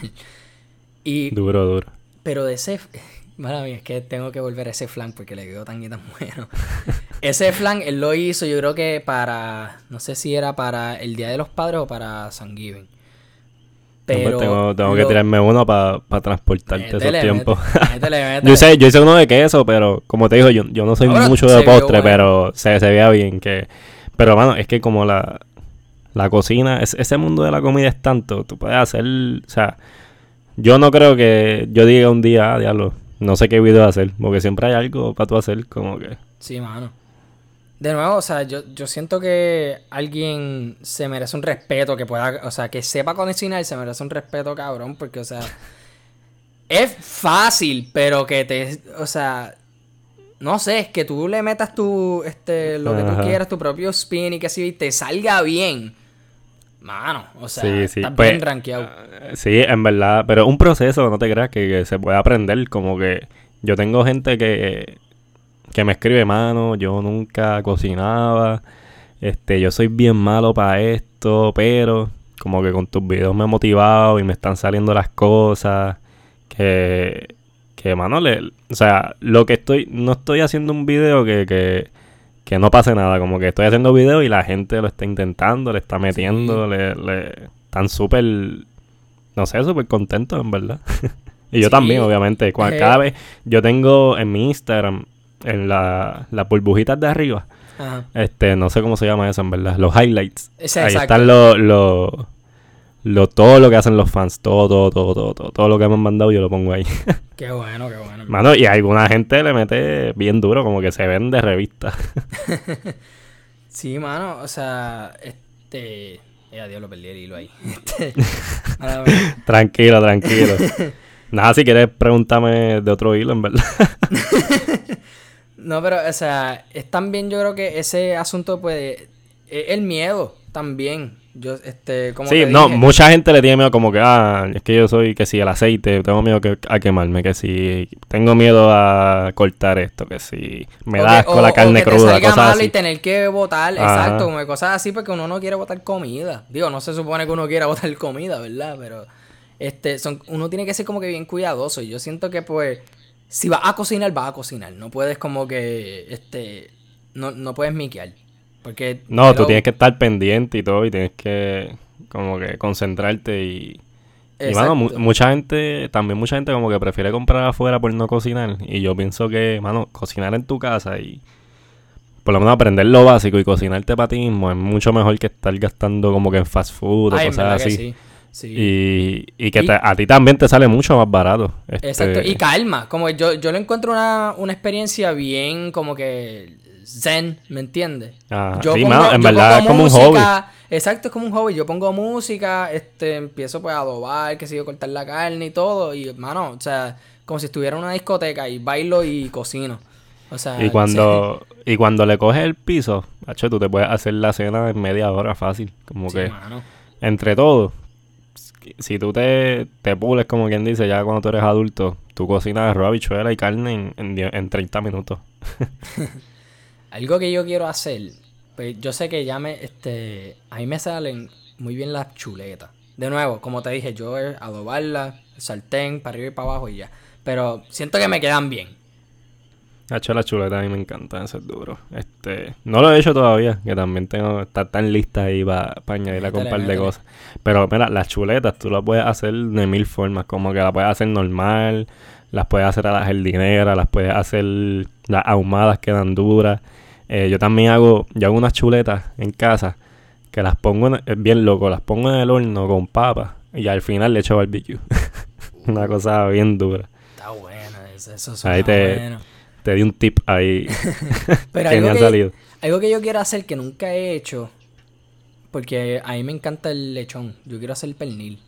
Y, duro, duro. Pero de ese. Mala mía, es que tengo que volver a ese flan porque le quedó tan y tan bueno. ese flan él lo hizo, yo creo que para. No sé si era para el Día de los Padres o para San Giving. Pero tengo, que tirarme uno para transportarte esos tiempos. yo, hice, yo hice uno de queso, pero como te digo, yo, yo no soy mucho de postre, pero se, se veía bien que pero, mano, es que como la, la cocina, ese mundo de la comida es tanto, tú puedes hacer, o sea, yo no creo que yo diga un día, ah, diablo, no sé qué video hacer, porque siempre hay algo para tú hacer, como que... Sí, mano. De nuevo, o sea, yo, yo siento que alguien se merece un respeto, que pueda, o sea, que sepa cocinar, se merece un respeto, cabrón, porque, o sea, es fácil, pero que te, o sea, no sé, es que tú le metas tu, este, lo que tú quieras, tu propio spin y que así te salga bien. mano, o sea, Sí, sí, estás pues, bien rankeado. ah, Sí, en verdad, pero es un proceso, no te creas que, que se puede aprender, como que yo tengo gente que, que me escribe, mano, yo nunca cocinaba, este, yo soy bien malo para esto, pero como que con tus videos me he motivado y me están saliendo las cosas, que, que mano, le, o sea, lo que estoy, no estoy haciendo un video que, que, que no pase nada, como que estoy haciendo video y la gente lo está intentando, le está metiendo, le, le están súper, no sé, súper contentos en verdad. y yo Sí. también, obviamente, cua- Eh. cada vez, yo tengo en mi Instagram, en la, las burbujitas de arriba, Ajá. este, no sé cómo se llama eso en verdad, los highlights. Ese, Ahí exacto. están los, los, lo- todo lo que hacen los fans, todo, todo, todo, todo, todo, todo lo que me han mandado yo lo pongo ahí. Qué bueno, qué bueno. Mano, y alguna gente le mete bien duro, como que se ven de revista. Sí, mano, o sea, este... Ya, Dios, lo perdí el hilo ahí. Este... tranquilo, tranquilo. Nada, si quieres preguntarme de otro hilo, en verdad. No, pero, o sea, es también yo creo que ese asunto, pues, es el miedo también. Yo, este, como sí, no, dije, mucha gente le tiene miedo como que, ah, es que yo soy, que si el aceite, tengo miedo que, a quemarme, que si tengo miedo a cortar esto, que si me o da que- asco o- la o carne que te cruda, salga cosas malo y así. tener que botar, Ajá. exacto, como cosas así porque uno no quiere botar comida. Digo, no se supone que uno quiera botar comida, ¿verdad? Pero este son uno tiene que ser como que bien cuidadoso. Y yo siento que pues si vas a cocinar, vas a cocinar. No puedes como que este no, no puedes miquear. Porque No, tú hello, tienes que estar pendiente y todo, y tienes que como que concentrarte y... Y mano, mu- mucha gente, también mucha gente como que prefiere comprar afuera por no cocinar. Y yo pienso que, mano, cocinar en tu casa y por lo menos aprender lo básico y cocinarte para ti mismo es mucho mejor que estar gastando como que en fast food o Ay, cosas así. sí. Sí. Y, y que Y- te- a ti también te sale mucho más barato. Este, Exacto, y calma, como yo, yo lo encuentro una, una experiencia bien como que zen, ¿me entiendes? Ah, Yo sí, pongo- en yo verdad es como un música, Exacto, es como un hobby. Yo pongo música, este, empiezo pues a adobar, que sé yo, cortar la carne y todo. Y, hermano, o sea, como si estuviera en una discoteca y bailo y cocino. O sea, Y cuando, y cuando le coges el piso, macho, tú te puedes hacer la cena en media hora fácil. Como sí, que mano. entre todos, si tú te, te pules, como quien dice, ya cuando tú eres adulto, tú cocinas arroz, habichuela y carne en, en, en 30 minutos. Algo que yo quiero hacer, pues yo sé que ya me, este, a mí me salen muy bien las chuletas. De nuevo, como te dije, yo adobarlas, sartén, para arriba y para abajo y ya. Pero siento que me quedan bien. Hacho, la chuleta a mí me encanta, eso es duro. Este, no lo he hecho todavía, que también tengo, está tan lista ahí para añadirla con un par de cosas. Pero mira, las chuletas tú las puedes hacer de mil formas, como que las puedes hacer normal, las puedes hacer a la jardinera, las puedes hacer, las ahumadas quedan duras. Eh, yo también hago, yo hago unas chuletas en casa, que las pongo, en, es bien loco, las pongo en el horno con papas y al final le echo barbecue. Una cosa bien dura. Está buena, eso, eso Ahí te- bueno. Te di un tip ahí Pero que algo me ha que, salido. algo que yo quiero hacer que nunca he hecho, porque a mí me encanta el lechón, yo quiero hacer el pernil.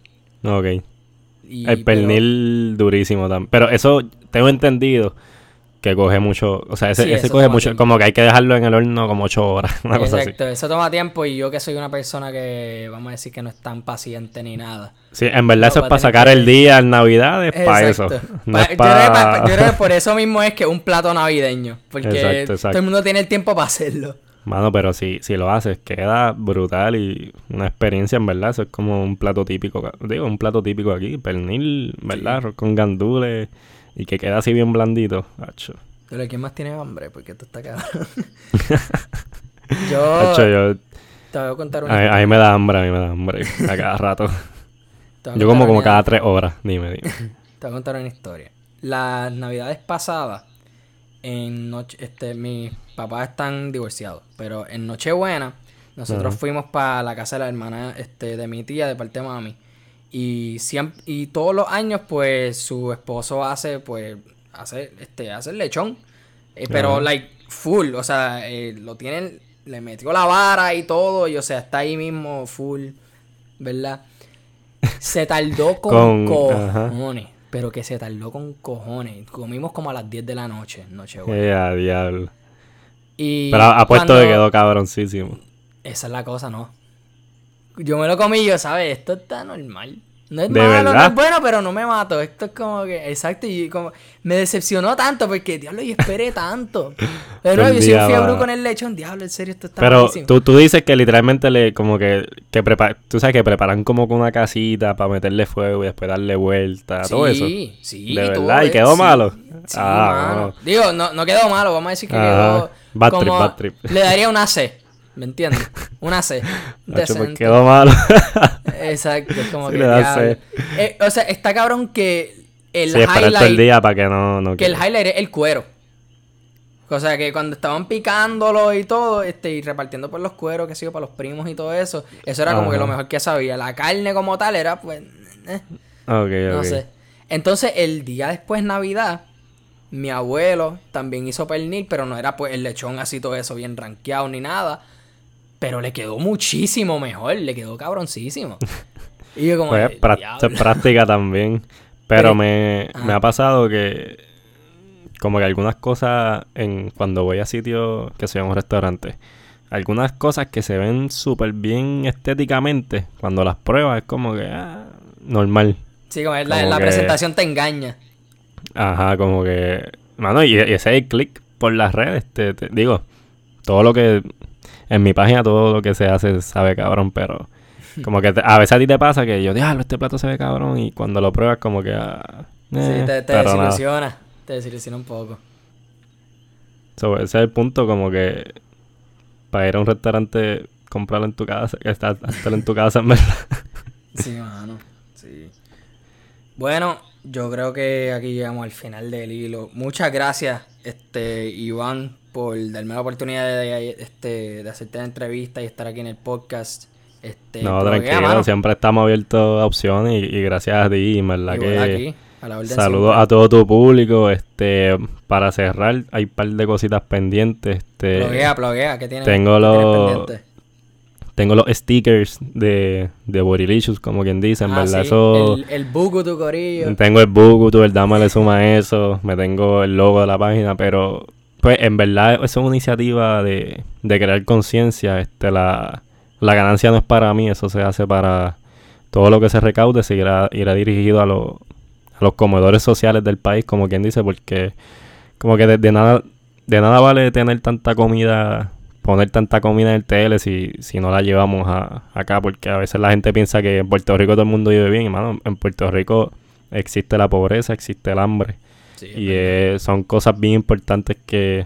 Ok. Y- El pero- pernil durísimo también. Pero eso tengo entendido que coge mucho. O sea, ese, Sí, ese eso coge mucho. tiempo. Como que hay que dejarlo en el horno como ocho horas. Una cosa así. Exacto, eso toma tiempo y yo que soy una persona que, vamos a decir que no es tan paciente ni nada. Sí, en verdad No, eso es para sacar que- el día en Navidad, es para eso. Exacto. No Pa- es yo, creo que pa- para... yo creo que por eso mismo es que un plato navideño, porque Exacto, exacto. todo el mundo tiene el tiempo para hacerlo. Mano, pero si, si lo haces, queda brutal y una experiencia, en verdad. Eso es como un plato típico. Digo, un plato típico aquí. Pernil, ¿verdad? Con gandules y que queda así bien blandito. Acho. Pero ¿quién más tiene hambre? Porque esto está cabrón. yo Acho, yo, te voy a contar una a, mí me da hambre, a mí me da hambre. A cada rato. Yo como como cada tres horas. Dime, dime. Te voy a contar una historia. Las navidades pasadas, en noche, este, mis papás están divorciados, pero en Nochebuena, nosotros fuimos para la casa de la hermana este, de mi tía, de parte de mami. Y siempre, y todos los años, pues, su esposo hace, pues, hace, este, hace el lechón. Eh, pero, Ajá. like, full, o sea, eh, lo tienen, le metió la vara y todo, y o sea, está ahí mismo full, ¿verdad? Se tardó con, Con- ajá. cojones, pero que se tardó con cojones. Comimos como a las 10 de la noche, Nochebuena. Eh, a diablo. Y Pero apuesto cuando- que quedó cabroncísimo. Esa es la cosa, ¿no? Yo me lo comí y yo, ¿sabes? Esto está normal. No es ¿De malo, no es bueno, pero no me mato. Esto es como que, exacto, y como me decepcionó tanto porque, diablo, yo esperé tanto. Pero yo soy un va. con el lechón, diablo, en serio, esto está Pero tú, tú dices que literalmente le como que, que prepa- tú sabes que preparan como con una casita para meterle fuego y después darle vuelta, todo eso. Sí, sí, ¿De verdad? ¿Y quedó sí. malo? Sí, Ah. Digo, no, no quedó malo, vamos a decir que quedó. Bad trip, como- bad trip. Le daría una C, ¿me entiendes? Una C. Pues decente. quedó malo. Exacto, es como Sí, que. le da diablo. C. Eh, o sea, está cabrón que el sí, todo el highlight. día para que no... no Que el highlight es el cuero. O sea, que cuando estaban picándolo y todo, este, y repartiendo por los cueros, que sé yo, para los primos y todo eso, eso era como que lo mejor que sabía. La carne como tal era, pues, eh, Ok, no ok. sé. Entonces, el día después, Navidad, mi abuelo también hizo pernil, pero no era pues el lechón así todo eso bien rankeado ni nada. Pero le quedó muchísimo mejor, le quedó cabroncísimo. Y yo como, Pues práctica también. Pero me, me ha pasado que como que algunas cosas en cuando voy a sitios que sean un restaurante, algunas cosas que se ven súper bien estéticamente, cuando las pruebas es como que ah, normal. Sí, como es la, como la que- presentación te engaña. Ajá, como que mano, y, y ese es el click por las redes, te, te- digo, todo lo que en mi página todo lo que se hace sabe cabrón, pero como que te- a veces a ti te pasa que yo, diablo, este plato se ve cabrón y cuando lo pruebas como que ah, Sí, eh, te, te pero nada. desilusiona. Te desilusiona un poco. So, ese es el punto como que para ir a un restaurante comprarlo en tu casa, que está hacerlo en tu casa en verdad. Sí, mano. Sí. Bueno, yo creo que aquí llegamos al final del hilo. Muchas gracias, este, Iván, por darme la oportunidad de, este, de hacerte la entrevista y estar aquí en el podcast. Este, no, tranquilo, mano. siempre estamos abiertos a opciones y, y gracias a ti, en verdad que aquí, a la orden saludos siempre. a todo tu público, este, para cerrar hay un par de cositas pendientes, este, Bloguea, bloguea, ¿qué tienes? tengo qué los- tengo los stickers de, de Bodylicious, como quien dice, en Ah, verdad, sí, eso... El, el buco tu corillo. Tengo el Bugutu, el Dama le suma eso, me tengo el logo de la página, pero pues en verdad eso es una iniciativa de, de crear conciencia, este la, la ganancia no es para mí, eso se hace para todo lo que se recaude, se irá, irá dirigido a, los a los comedores sociales del país, como quien dice, porque como que de, de nada de nada vale tener tanta comida, poner tanta comida en el TL si, si no la llevamos a, acá, porque a veces la gente piensa que en Puerto Rico todo el mundo vive bien, hermano, en Puerto Rico existe la pobreza, existe el hambre. Sí, Y eh, son cosas bien importantes que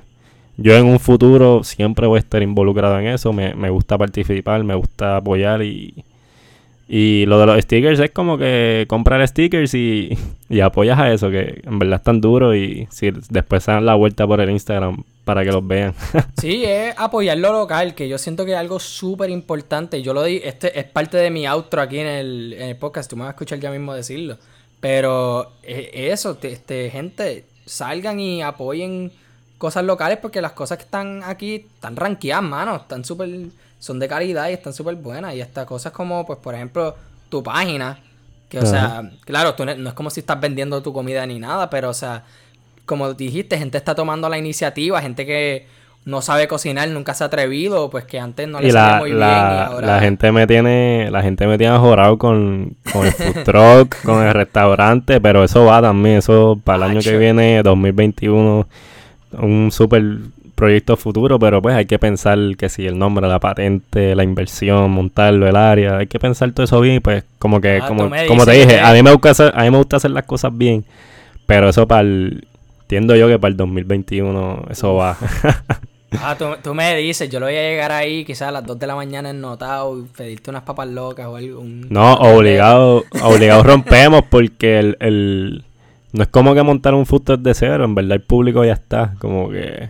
yo en un futuro siempre voy a estar involucrado en eso. Me, me gusta participar, me gusta apoyar y, y lo de los stickers es como que comprar stickers y, y apoyas a eso, que en verdad están duros y si después se dan la vuelta por el Instagram para que los vean. Sí, es apoyar lo local, que yo siento que es algo súper importante. Yo lo di, este es parte de mi outro aquí en el, en el podcast, tú me vas a escuchar ya mismo decirlo. Pero eh, eso, te- este, gente, salgan y apoyen cosas locales porque las cosas que están aquí están rankeadas, mano, están súper, son de calidad y están súper buenas. Y hasta cosas como, pues, por ejemplo, tu página, que, o sea, claro, tú no, no es como si estás vendiendo tu comida ni nada, pero, o sea, como dijiste, gente está tomando la iniciativa, gente que no sabe cocinar, nunca se ha atrevido, pues que antes no le salía la, muy bien y la, ahora... la gente me tiene, la gente me tiene ajorado con, con el food truck, con el restaurante, pero eso va también, eso para el año que viene, 2021, un super proyecto futuro, pero pues hay que pensar que si el nombre, la patente, la inversión, montarlo, el área, hay que pensar todo eso bien pues como que, Ah, como, como te dije, que- a mí me gusta hacer, a mí me gusta hacer las cosas bien, pero eso para el, entiendo yo que para el 2021 eso va. Ah, tú, tú me dices, yo lo voy a llegar ahí quizás a las 2 de la mañana ennotado y pedirte unas papas locas o algo. un- No, obligado, obligado rompemos porque el, el no es como que montar un food truck de cero, en verdad el público ya está, como que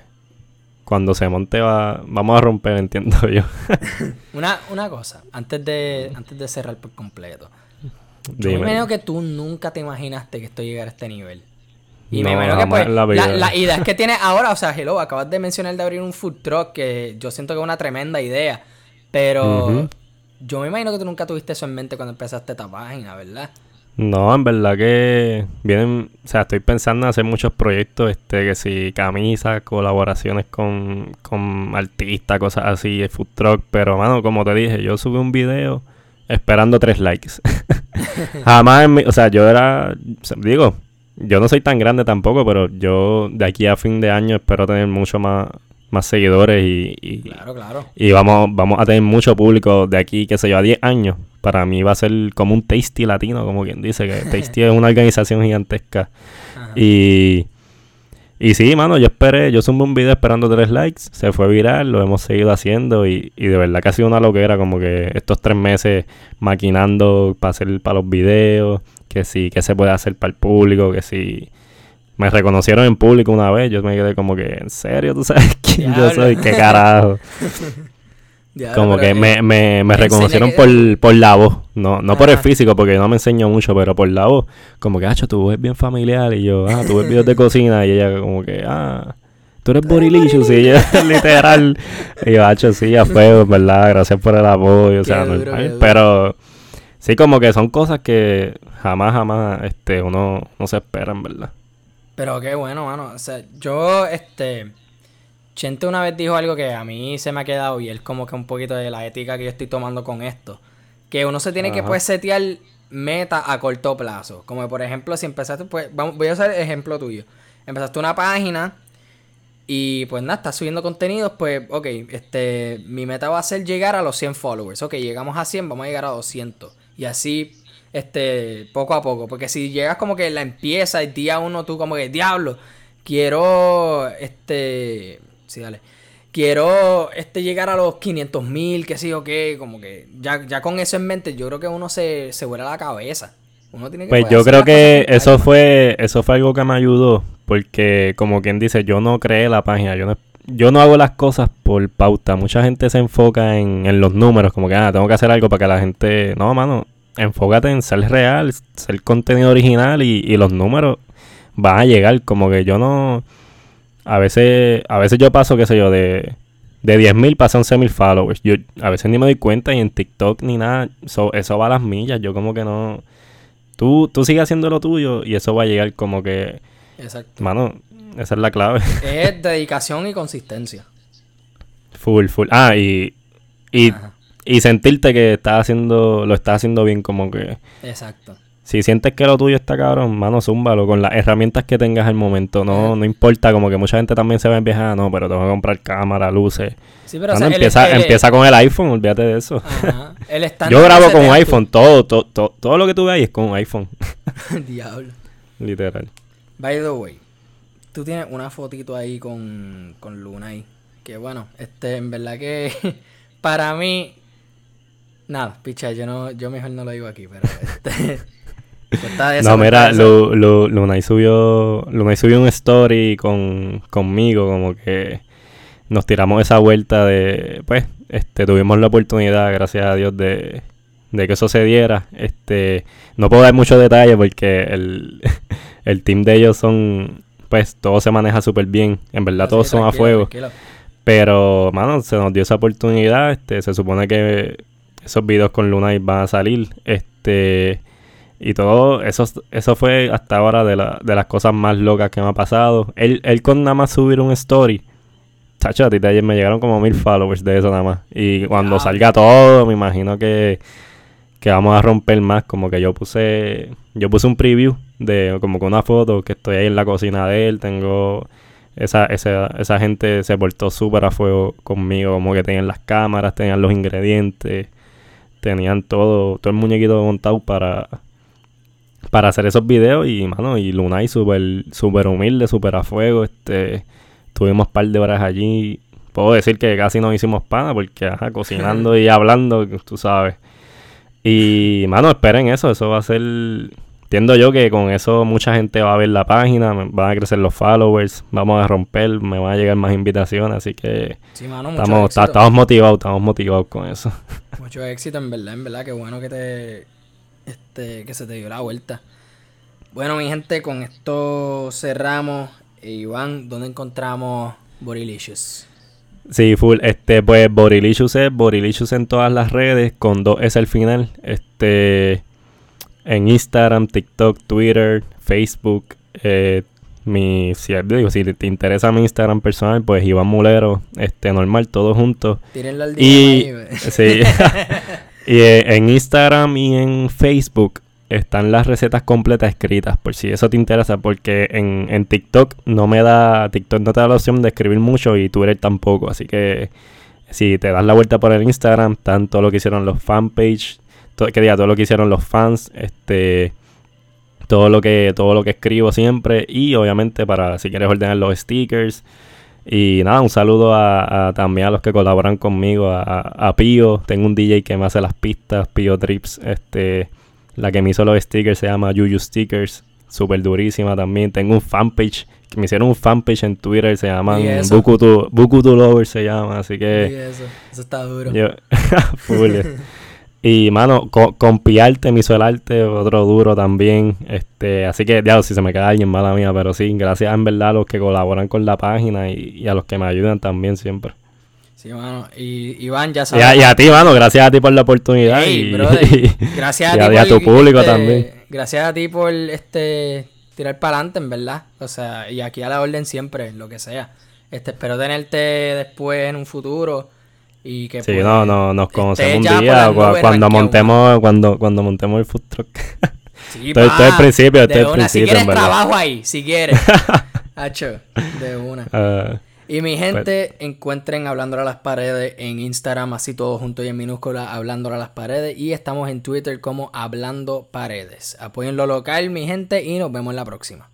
cuando se monte va, vamos a romper, entiendo yo. Una, una cosa, antes de, antes de cerrar por completo. Yo me Dime. imagino que tú nunca te imaginaste que esto llegara a este nivel. Y No, me imagino que pues la la, vida. la idea que tienes ahora, o sea, hello, acabas de mencionar de abrir un food truck que yo siento que es una tremenda idea. Pero yo me imagino que tú nunca tuviste eso en mente cuando empezaste esta página, ¿verdad? No, en verdad que vienen, o sea, estoy pensando en hacer muchos proyectos, este, que si camisas, colaboraciones con, con artistas, cosas así, de food truck, pero mano, como te dije, yo subí un video esperando tres likes. Jamás, en mi- o sea, yo era, digo, yo no soy tan grande tampoco, pero yo de aquí a fin de año espero tener mucho más, más seguidores y, y, Claro, claro. y vamos, vamos a tener mucho público de aquí, que se yo, a 10 años. Para mí va a ser como un Tasty latino, como quien dice, que Tasty es una organización gigantesca. Ajá. Y, y sí, mano, yo esperé, yo sumé un video esperando tres likes, se fue viral, lo hemos seguido haciendo y, y de verdad que ha sido una loquera, como que estos tres meses maquinando para hacer para los videos, que sí, que se puede hacer para el público, que sí. Me reconocieron en público una vez, yo me quedé como que, ¿en serio? ¿Tú sabes quién yo soy? ¿Qué carajo? Como que me, me, me reconocieron por, por la voz, no, no por el físico, porque yo no me enseño mucho, pero por la voz. Como que, hacho, tu voz es bien familiar. Y yo, ah, tú ves videos de cocina. Y ella, como que, ah, tú eres Borilicious. Y ella, literal. Y yo, hacho, sí, ya fue, verdad, gracias por el apoyo. O sea, duro, normal. Pero sí, como que son cosas que jamás, jamás este, uno no se espera, en verdad. Pero qué bueno, mano. O sea, yo, este. Chente una vez dijo algo que a mí se me ha quedado y es como que un poquito de la ética que yo estoy tomando con esto. Que uno se tiene que pues setear meta a corto plazo. Como por ejemplo, si empezaste, pues, vamos, voy a usar el ejemplo tuyo. Empezaste una página y pues nada, estás subiendo contenidos, pues, ok, este, mi meta va a ser llegar a los 100 followers. Ok, llegamos a 100, vamos a llegar a 200. Y así, este, poco a poco. Porque si llegas como que la empieza el día uno, tú como que, diablo, quiero, este, sí, dale. Quiero este, llegar a los 500 mil, que sí o qué, como que ya, ya con eso en mente, yo creo que uno se, se vuela la cabeza. Uno tiene que Pues yo creo que eso fue eso fue algo que me ayudó porque como quien dice yo no creé la página yo no yo no hago las cosas por pauta mucha gente se enfoca en, en los números como que ah tengo que hacer algo para que la gente no mano enfócate en ser real ser contenido original y, y los números van a llegar como que yo no a veces a veces yo paso qué sé yo de de 10.000 pasa a 11.000 followers. Yo a veces ni me doy cuenta y en TikTok ni nada. Eso, eso va a las millas. Yo como que no... Tú, tú sigues haciendo lo tuyo y eso va a llegar como que... Exacto. Mano, esa es la clave. Es dedicación y consistencia. full, full. Ah, y... Y, y sentirte que estás haciendo... Lo estás haciendo bien como que... Exacto. Si sientes que lo tuyo está cabrón, mano, zúmbalo con las herramientas que tengas al momento. No, no importa, como que mucha gente también se va a enviar, no, pero tengo que comprar cámara, luces. Sí, pero o Mano, sea, el- empieza, el- empieza con el iPhone, olvídate de eso. Ajá. El Yo grabo con un iPhone, todo, todo, todo, todo lo que tú ves ahí es con un iPhone, Diablo. literal. By the way, tú tienes una fotito ahí con, con Luna ahí. Que bueno, este, en verdad que para mí. Nada, picha, yo no, yo mejor no lo digo aquí, pero este. eso, No, mira. Lu, Lu- Lunay subió, Lunay subió un story con, conmigo, como que nos tiramos esa vuelta de, pues, este, tuvimos la oportunidad, gracias a Dios, de, de que eso se diera. Este, no puedo dar muchos detalles porque el, el team de ellos son, pues, todo se maneja súper bien. En verdad, Sí, todos son a fuego. tranquilo. Pero, mano, se nos dio esa oportunidad. Este, se supone que esos videos con Luna van a salir. Este. Y todo, eso, eso fue hasta ahora de, la, de las cosas más locas que me ha pasado. Él, él con nada más subir un story. Chacho, a ti de ayer me llegaron como mil followers de eso nada más. Y cuando Ya. salga todo, me imagino que, que vamos a romper más. Como que yo puse, yo puse un preview de como que una foto que estoy ahí en la cocina de él. Tengo esa, esa, esa gente se portó súper a fuego conmigo, como que tenían las cámaras, tenían los ingredientes, tenían todo, todo el muñequito montado para, para hacer esos videos y mano, y Lunay súper súper humilde, súper a fuego, este tuvimos un par de horas allí. Puedo decir que casi no hicimos pana porque ajá, cocinando y hablando, tú sabes. Y mano, esperen eso, eso va a ser Entiendo yo que con eso mucha gente va a ver la página, van a crecer los followers, vamos a romper, me van a llegar más invitaciones, así que Sí, mano, estamos, ta- estamos motivados, estamos motivados con eso. Mucho éxito, en verdad, en verdad, qué bueno que te. Este, que se te dio la vuelta. Bueno, mi gente, con esto cerramos. E Iván, ¿dónde encontramos Borilicious? Sí, full, este, pues Borilicious es Borilicious en todas las redes, con dos es el final, este, en Instagram, TikTok, Twitter, Facebook, eh, mi, si, digo, si te interesa mi Instagram personal, pues Iván Mulero, este, normal, todos juntos. Tírenle al Y, ahí, ve. sí. Y eh, en Instagram y en Facebook están las recetas completas escritas, por si eso te interesa, porque en, en TikTok no me da, TikTok no te da la opción de escribir mucho y Twitter tampoco, así que si te das la vuelta por el Instagram, tanto lo que hicieron los fanpage, todo, que diga, todo lo que hicieron los fans, este todo lo que todo lo que escribo siempre y obviamente para si quieres ordenar los stickers. Y nada un saludo a, también a los que colaboran conmigo a, a, Pío. Tengo un DJ que me hace las pistas Pío Trips este la que me hizo los stickers se llama Yuyu Stickers súper durísima también. Tengo un fanpage que me hicieron un fanpage en Twitter se llama Bukutu Bukutu Lover se llama así que y eso eso está duro. yo, Y, mano, con, con Piarte me hizo el arte, otro duro también. este Así que, ya, si se me queda alguien, mala mía. Pero sí, gracias en verdad a los que colaboran con la página y, a los que me ayudan también siempre. Sí, mano. Y Iván, ya sabes. Y a, ti, mano, gracias a ti por la oportunidad. y, gracias a, ti a tu público este, también. Gracias a ti por este tirar para adelante, en verdad. O sea, y aquí a la orden siempre, lo que sea. Este, espero tenerte después en un futuro y que sí, pues, no, no, nos conocemos un día cuando montemos, cuando, cuando montemos el food truck. Sí, estoy, estoy al principio, estoy al principio. Si quieres trabajo ahí, si quieres. Hacho, de una. Ah, y mi pues gente, encuentren Hablándole a las Paredes en Instagram, así todo junto y en minúscula, Hablándole a las Paredes. Y estamos en Twitter como Hablando Paredes. Apoyen lo local, mi gente, y nos vemos en la próxima.